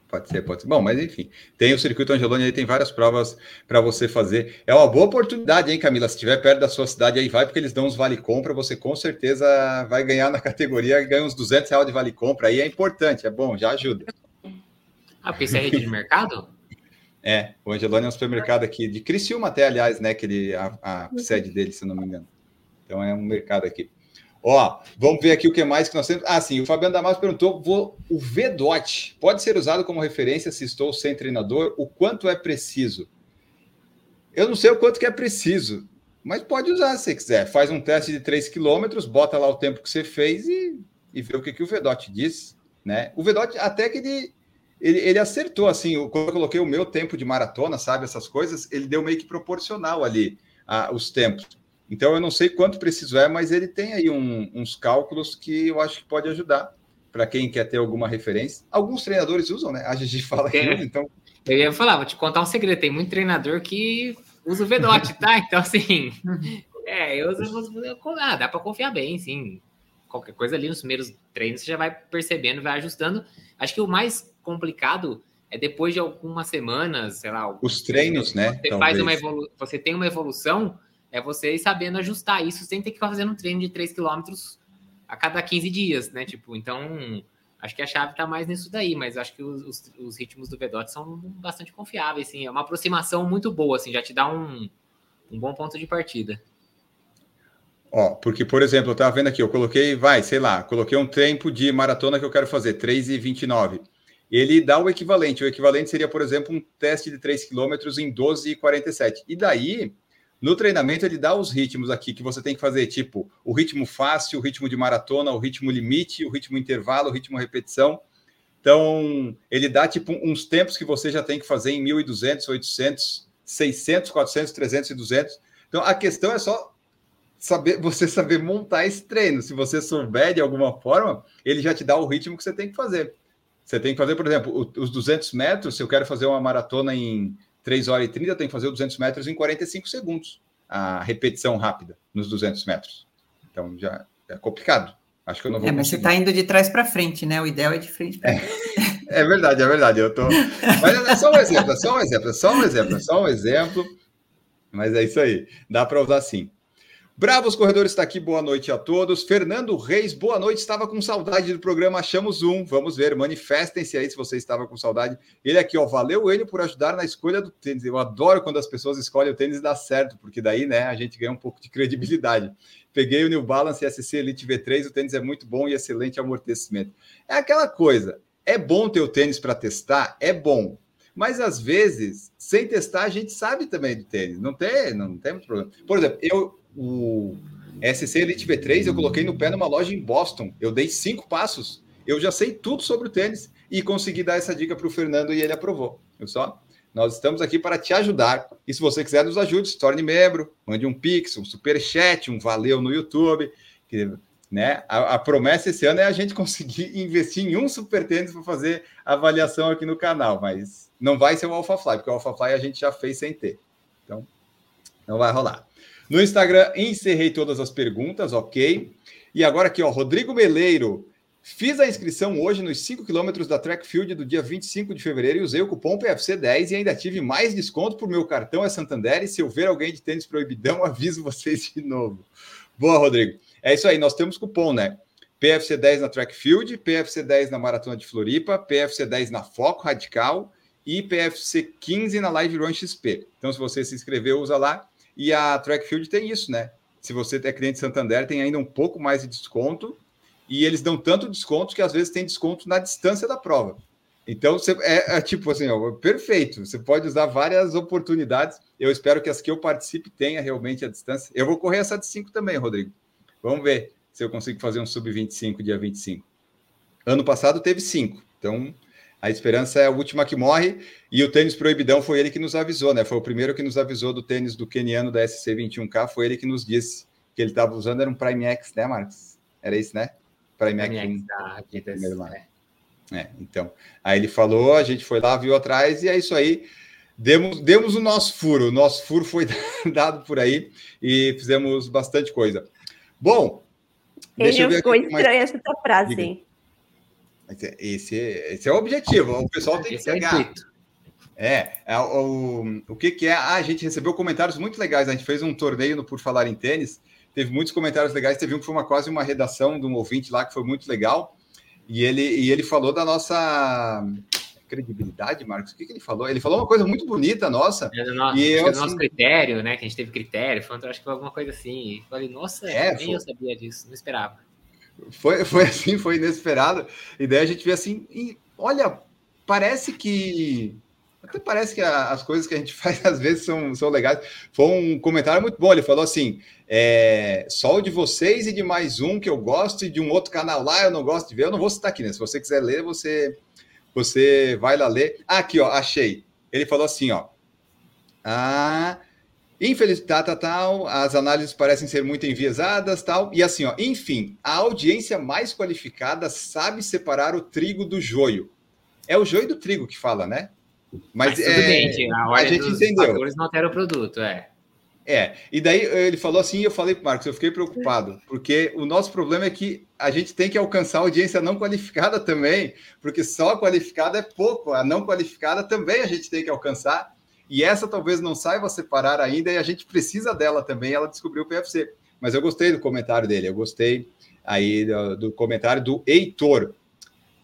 Pode ser, pode ser. Bom, mas enfim, tem o circuito Angeloni aí, tem várias provas para você fazer. É uma boa oportunidade, hein, Camila? Se estiver perto da sua cidade, aí vai, porque eles dão uns vale-compra, você com certeza vai ganhar na categoria, ganha uns 200 reais de vale-compra. Aí é importante, é bom, já ajuda. Ah, porque isso é rede de mercado? É, o Angeloni é um supermercado aqui, de Criciúma até, aliás, né, que ele, a, a sede dele, se não me engano. Então é um mercado aqui. Ó, vamos ver aqui o que mais que nós temos. Ah, sim, o Fabiano Damasio perguntou: vou, o VDOT pode ser usado como referência se estou sem treinador? O quanto é preciso? Eu não sei o quanto que é preciso, mas pode usar se quiser. Faz um teste de 3 quilômetros, bota lá o tempo que você fez e, e vê o que, que o VDOT diz. Né? O VDOT, até que ele, ele, ele acertou, assim, quando eu coloquei o meu tempo de maratona, sabe, essas coisas, ele deu meio que proporcional ali a, os tempos. Então, eu não sei quanto preciso é, mas ele tem aí um, uns cálculos que eu acho que pode ajudar para quem quer ter alguma referência. Alguns treinadores usam, né? A Gigi fala que é. então. Eu ia falar, vou te contar um segredo: tem muito treinador que usa o VDOT, tá? Então, assim, é, eu uso. Ah, dá para confiar bem, sim. Qualquer coisa ali nos primeiros treinos você já vai percebendo, vai ajustando. Acho que o mais complicado é depois de algumas semanas, sei lá. Os treinos, né? Você, faz uma evolu você tem uma evolução é você ir sabendo ajustar isso sem ter que fazer um treino de 3 km a cada 15 dias, né? Tipo, então, acho que a chave está mais nisso daí, mas acho que os, os, os ritmos do VDOT são bastante confiáveis, assim, é uma aproximação muito boa, assim, já te dá um, um bom ponto de partida. Ó, porque, por exemplo, eu estava vendo aqui, eu coloquei, vai, sei lá, coloquei um tempo de maratona que eu quero fazer, 3,29. Ele dá o equivalente. O equivalente seria, por exemplo, um teste de 3 km em 12,47. E daí, No treinamento, ele dá os ritmos aqui que você tem que fazer, tipo o ritmo fácil, o ritmo de maratona, o ritmo limite, o ritmo intervalo, o ritmo repetição. Então, ele dá tipo uns tempos que você já tem que fazer em 1.200, 800, 600, 400, 300 e 200. Então, a questão é só saber você saber montar esse treino. Se você souber de alguma forma, ele já te dá o ritmo que você tem que fazer. Você tem que fazer, por exemplo, os 200 metros. Se eu quero fazer uma maratona em 3 horas e 30, eu tenho que fazer os 200 metros em 45 segundos. A repetição rápida nos 200 metros. Então já é complicado. Acho que eu não vou. É, mas conseguir. você está indo de trás para frente, né? O ideal é de frente para frente. É, é, verdade, é verdade. Eu tô. Mas é só um exemplo, é só um exemplo, é só um exemplo, é só um exemplo. Mas é isso aí. Dá para usar sim. Bravos Corredores está aqui, boa noite a todos. Fernando Reis, boa noite. Estava com saudade do programa Achamos Um. Vamos ver, manifestem-se aí se você estava com saudade. Ele aqui, ó, valeu ele por ajudar na escolha do tênis. Eu adoro quando as pessoas escolhem o tênis e dá certo, porque daí, né, a gente ganha um pouco de credibilidade. Peguei o New Balance SC Elite V3, o tênis é muito bom e excelente amortecimento. É aquela coisa, é bom ter o tênis para testar? É bom. Mas às vezes, sem testar, a gente sabe também do tênis. Não tem, não tem muito problema. Por exemplo, eu o SC Elite V3 eu coloquei no pé numa loja em Boston. Eu dei cinco passos. Eu já sei tudo sobre o tênis e consegui dar essa dica para o Fernando e ele aprovou. Viu só? Nós estamos aqui para te ajudar. E se você quiser nos ajude, se torne membro, mande um pix, um super chat, um valeu no YouTube. Que, né? A, a, promessa esse ano é a gente conseguir investir em um super tênis para fazer avaliação aqui no canal, mas não vai ser o AlphaFly, porque o AlphaFly a gente já fez sem ter. Então, não vai rolar. No Instagram, encerrei todas as perguntas, ok? E agora aqui, ó, Rodrigo Meleiro. Fiz a inscrição hoje nos 5 quilômetros da Track Field do dia 25 de fevereiro e usei o cupom PFC10 e ainda tive mais desconto por meu cartão é Santander. E se eu ver alguém de tênis proibidão, aviso vocês de novo. Boa, Rodrigo. É isso aí, nós temos cupom, né? PFC10 na Track Field, PFC10 na Maratona de Floripa, PFC10 na Foco Radical e PFC15 na Live Run XP. Então, se você se inscreveu, usa lá e a Trackfield tem isso, né? Se você é cliente Santander, tem ainda um pouco mais de desconto. E eles dão tanto desconto que às vezes tem desconto na distância da prova. Então, você, é, é, tipo assim, ó, perfeito. Você pode usar várias oportunidades. Eu espero que as que eu participe tenha realmente a distância. Eu vou correr essa de 5 também, Rodrigo. Vamos ver se eu consigo fazer um sub-25 dia 25. Ano passado teve 5. Então, a esperança é a última que morre. E o tênis proibidão foi ele que nos avisou, né? Foi o primeiro que nos avisou do tênis do keniano da SC21K. Foi ele que nos disse que ele estava usando. Era um Prime X, né, Marcos? Era isso, né? Prime, Prime X. X da Adidas, é. é, então. Aí ele falou, a gente foi lá, viu atrás, e é isso aí. Demos, demos o nosso furo. O nosso furo foi dado por aí e fizemos bastante coisa. Bom, deixa ele eu ver ficou estranha essa frase, hein? Esse, esse é o objetivo. O pessoal tem que pegar. É, é o, o que, que é? Ah, a gente recebeu comentários muito legais. A gente fez um torneio no Por Falar em Tênis. Teve muitos comentários legais. Teve um que foi uma, quase uma redação de um ouvinte lá que foi muito legal. E ele, e ele falou da nossa credibilidade, Marcos. O que, que ele falou? Ele falou uma coisa muito bonita nossa. É do nosso, e eu, assim, nosso critério, né? Que a gente teve critério. Foi, acho que foi alguma coisa assim. E falei, nossa, é, nem foi... eu sabia disso, não esperava. Foi, foi assim, foi inesperado. E daí a gente vê assim, e, olha, parece que. Até parece que a, as coisas que a gente faz às vezes são, são legais. Foi um comentário muito bom. Ele falou assim: é, só o de vocês e de mais um que eu gosto, e de um outro canal lá eu não gosto de ver. Eu não vou citar aqui, né? Se você quiser ler, você, você vai lá ler. Ah, aqui, ó, achei. Ele falou assim: ó. Ah, Infelizmente, tal, tal, tal, as análises parecem ser muito enviesadas, tal. E assim, ó, enfim, a audiência mais qualificada sabe separar o trigo do joio. É o joio do trigo que fala, né? Mas, Mas é, bem, a, a gente entendeu. Os não altera o produto, é. É, e daí ele falou assim, eu falei para Marcos, eu fiquei preocupado, porque o nosso problema é que a gente tem que alcançar a audiência não qualificada também, porque só a qualificada é pouco, a não qualificada também a gente tem que alcançar, e essa talvez não saiba separar ainda, e a gente precisa dela também. Ela descobriu o PFC. Mas eu gostei do comentário dele, eu gostei aí do, do comentário do Heitor.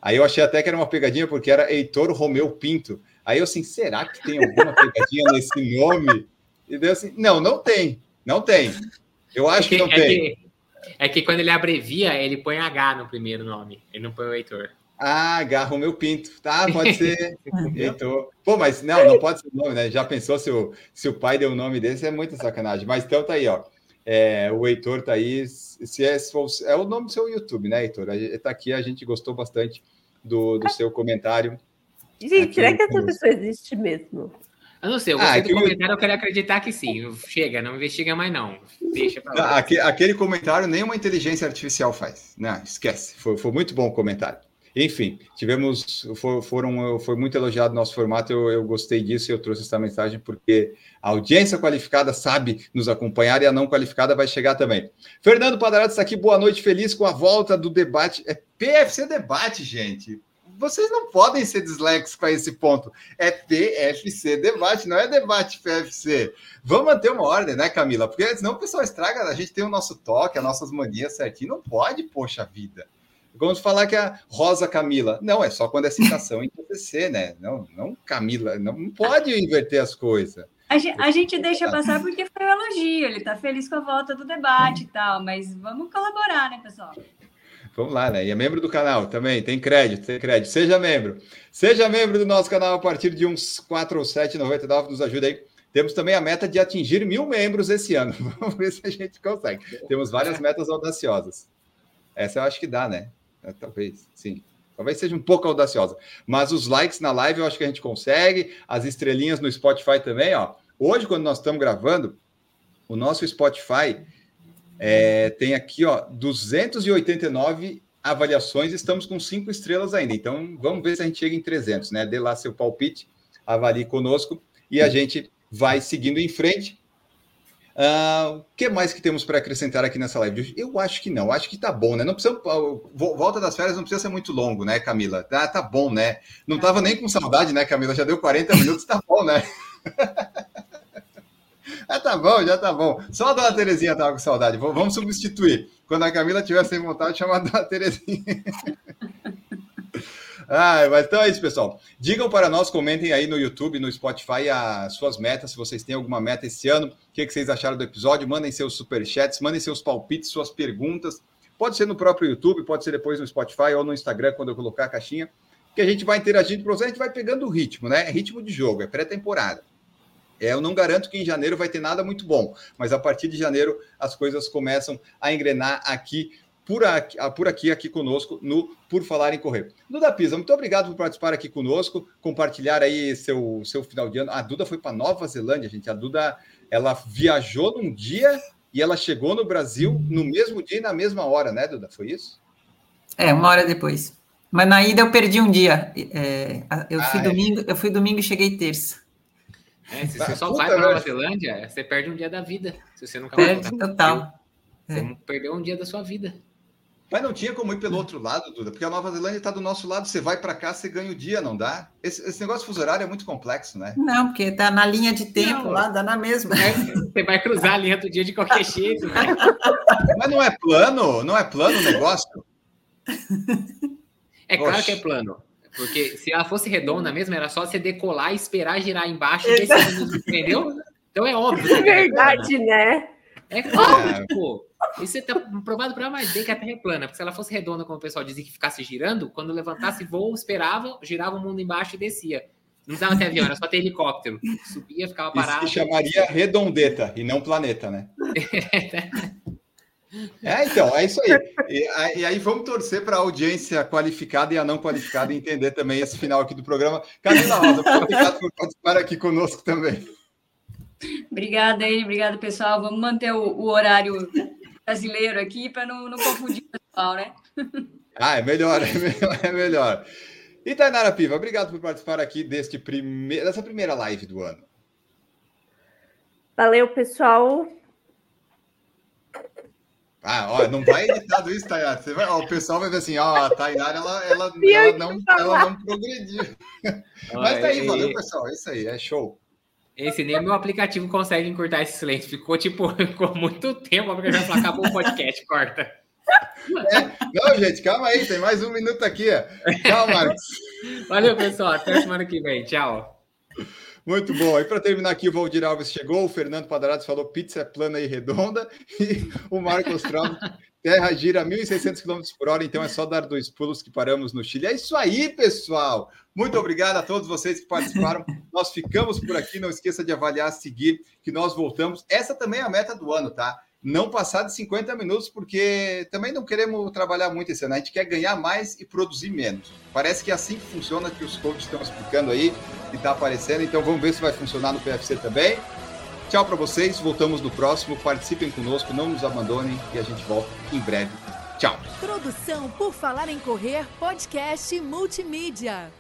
Aí eu achei até que era uma pegadinha, porque era Heitor Romeu Pinto. Aí eu assim, será que tem alguma pegadinha nesse nome? E deu assim, não, não tem, não tem. Eu acho é que, que, não é tem. Que, é que quando ele abrevia, ele põe H no primeiro nome, ele não põe o Heitor. Ah, agarra o meu pinto. Tá, pode ser. Heitor. Pô, mas não, não pode ser o nome, né? Já pensou se o, se o pai deu um nome desse? É muita sacanagem. Mas então tá aí, ó. É, o Heitor tá aí. Se é, se for, é o nome do seu YouTube, né, Heitor? Tá aqui, a gente gostou bastante do, do seu comentário. Gente, Aqui será que essa pessoa existe mesmo? Eu não sei, eu Ah, gostei é do que comentário, eu quero acreditar que sim. Chega, não investiga mais não. Deixa pra Ah, lá. aque- Aquele comentário nenhuma inteligência artificial faz. Não, esquece. Foi, foi muito bom o comentário. Enfim, tivemos. for- foram, foi muito elogiado nosso formato. Eu, eu gostei disso e eu trouxe essa mensagem porque a audiência qualificada sabe nos acompanhar e a não qualificada vai chegar também. Fernando Padarado está aqui. Boa noite, feliz com a volta do debate. É PFC Debate, gente. Vocês não podem ser disléxicos a esse ponto. É PFC Debate, não é debate PFC. Vamos manter uma ordem, né, Camila? Porque senão o pessoal estraga. A gente tem o nosso toque, as nossas manias certinho. Não pode, poxa vida. Vamos falar que a Rosa Camila. Não, é só quando é citação em TCC, né? Não, não Camila. Não, pode inverter as coisas. A gente, a gente deixa passar porque foi um elogio, ele tá feliz com a volta do debate e tal, mas vamos colaborar, né, pessoal? Vamos lá, né? E é membro do canal também, tem crédito, tem crédito. Seja membro. Seja membro do nosso canal a partir de uns 4 ou 7,99, nos ajuda aí. Temos também a meta de atingir mil membros esse ano. Vamos ver se a gente consegue. Temos várias metas audaciosas. Essa eu acho que dá, né? É, Talvez, sim. Talvez seja um pouco audaciosa. Mas os likes na live eu acho que a gente consegue. As estrelinhas no Spotify também, ó. Hoje, quando nós estamos gravando, o nosso Spotify é, tem aqui, ó, 289 avaliações, estamos com cinco estrelas ainda. Então, vamos ver se a gente chega em 300, né? Dê lá seu palpite, avalie conosco e a gente vai seguindo em frente. Ah, o que mais que temos para acrescentar aqui nessa live? Eu acho que não, acho que tá bom, né? Não precisa, vo- volta das férias não precisa ser muito longo, né, Camila? Tá, tá bom, né? Não tava nem com saudade, né, Camila? Já deu 40 minutos, tá bom, né? Ah, tá bom, já tá bom. Só a dona Terezinha tava com saudade. Vamos substituir. Quando a Camila tiver sem vontade, chamar a dona Terezinha. Ah, mas então é isso, pessoal. Digam para nós, comentem aí no YouTube, no Spotify, as suas metas, se vocês têm alguma meta esse ano, o que, que vocês acharam do episódio, mandem seus superchats, mandem seus palpites, suas perguntas. Pode ser no próprio YouTube, pode ser depois no Spotify ou no Instagram, quando eu colocar a caixinha, que a gente vai interagindo com vocês, a gente vai pegando o ritmo, né? É ritmo de jogo, é pré-temporada. É, eu não garanto que em janeiro vai ter nada muito bom, mas a partir de janeiro as coisas começam a engrenar aqui por aqui, ah, por aqui, aqui conosco, no Por Falar em Correr. Duda Pisa, muito obrigado por participar aqui conosco, compartilhar aí seu, seu final de ano. A Duda foi para Nova Zelândia, gente. A Duda, ela viajou num dia e ela chegou no Brasil no mesmo dia e na mesma hora, né, Duda? Foi isso? É, uma hora depois. Mas na ida eu perdi um dia. É, eu, fui Ah, é. domingo, eu fui domingo e cheguei terça. É, se Ah, você só vai para Nova merda. Zelândia, você perde um dia da vida. Se você nunca vai Perde total. Você perdeu um dia da sua vida. Mas não tinha como ir pelo outro lado, Duda, porque a Nova Zelândia está do nosso lado. Você vai para cá, você ganha o dia, não dá? Esse, esse negócio de fuso horário é muito complexo, né? Não, porque tá na linha de tempo Não. lá, dá na mesma. É, Você vai cruzar a linha do dia de qualquer jeito. né? Mas não é plano? Não é plano o negócio? É claro Oxe. que é plano. Porque se ela fosse redonda mesmo, era só você decolar, esperar girar embaixo e descer, entendeu? Então é óbvio. É verdade, né? É claro, pô. Isso tá provado para mais bem que a Terra é plana. Porque se ela fosse redonda, como o pessoal dizia que ficasse girando, quando levantasse voo, esperava, girava o mundo embaixo e descia. Não precisava ter avião, era só ter helicóptero. Subia, ficava Isso parado. se chamaria redondeta e não planeta, né? É, então, é isso aí. E, aí- e aí vamos torcer para a audiência qualificada e a não qualificada entender também esse final aqui do programa. Camila Rosa, obrigado por participar aqui conosco também. Obrigada aí, obrigada, pessoal. Vamos manter o, o horário brasileiro aqui para não, não confundir o pessoal, né? Ah, é melhor, é melhor, é melhor. E Tainara Piva, obrigado por participar aqui deste prime... dessa primeira live do ano. Valeu, pessoal. Ah, ó, não vai editado isso, Tainara. Você vai, ó, o pessoal vai ver assim, ó, a Tainara, ela, ela, ela, não, ela não progrediu. Mas tá aí, valeu, pessoal. É isso aí, é show. Esse nem o meu aplicativo consegue encurtar esse silêncio. Ficou tipo, ficou muito tempo, porque já falou, acabou o podcast, corta. Não, gente, calma aí, tem mais um minuto aqui. ó. Tchau, Marcos. Valeu, pessoal. Até semana que vem. Tchau. Muito bom. E para terminar aqui, o Valdir Alves chegou, o Fernando Padarado falou pizza é plana e redonda, e o Marcos Traum, terra gira 1.600 km por hora, então é só dar dois pulos que paramos no Chile. É isso aí, pessoal. Muito obrigado a todos vocês que participaram. Nós ficamos por aqui. Não esqueça de avaliar, seguir, que nós voltamos. Essa também é a meta do ano, tá? não passar de 50 minutos, porque também não queremos trabalhar muito esse ano. A gente quer ganhar mais e produzir menos. Parece que é assim que funciona, que os coaches estão explicando aí e está aparecendo. Então vamos ver se vai funcionar no PFC também. Tchau para vocês, voltamos no próximo. Participem conosco, não nos abandonem e a gente volta em breve. Tchau. Produção por Falar em Correr, podcast multimídia.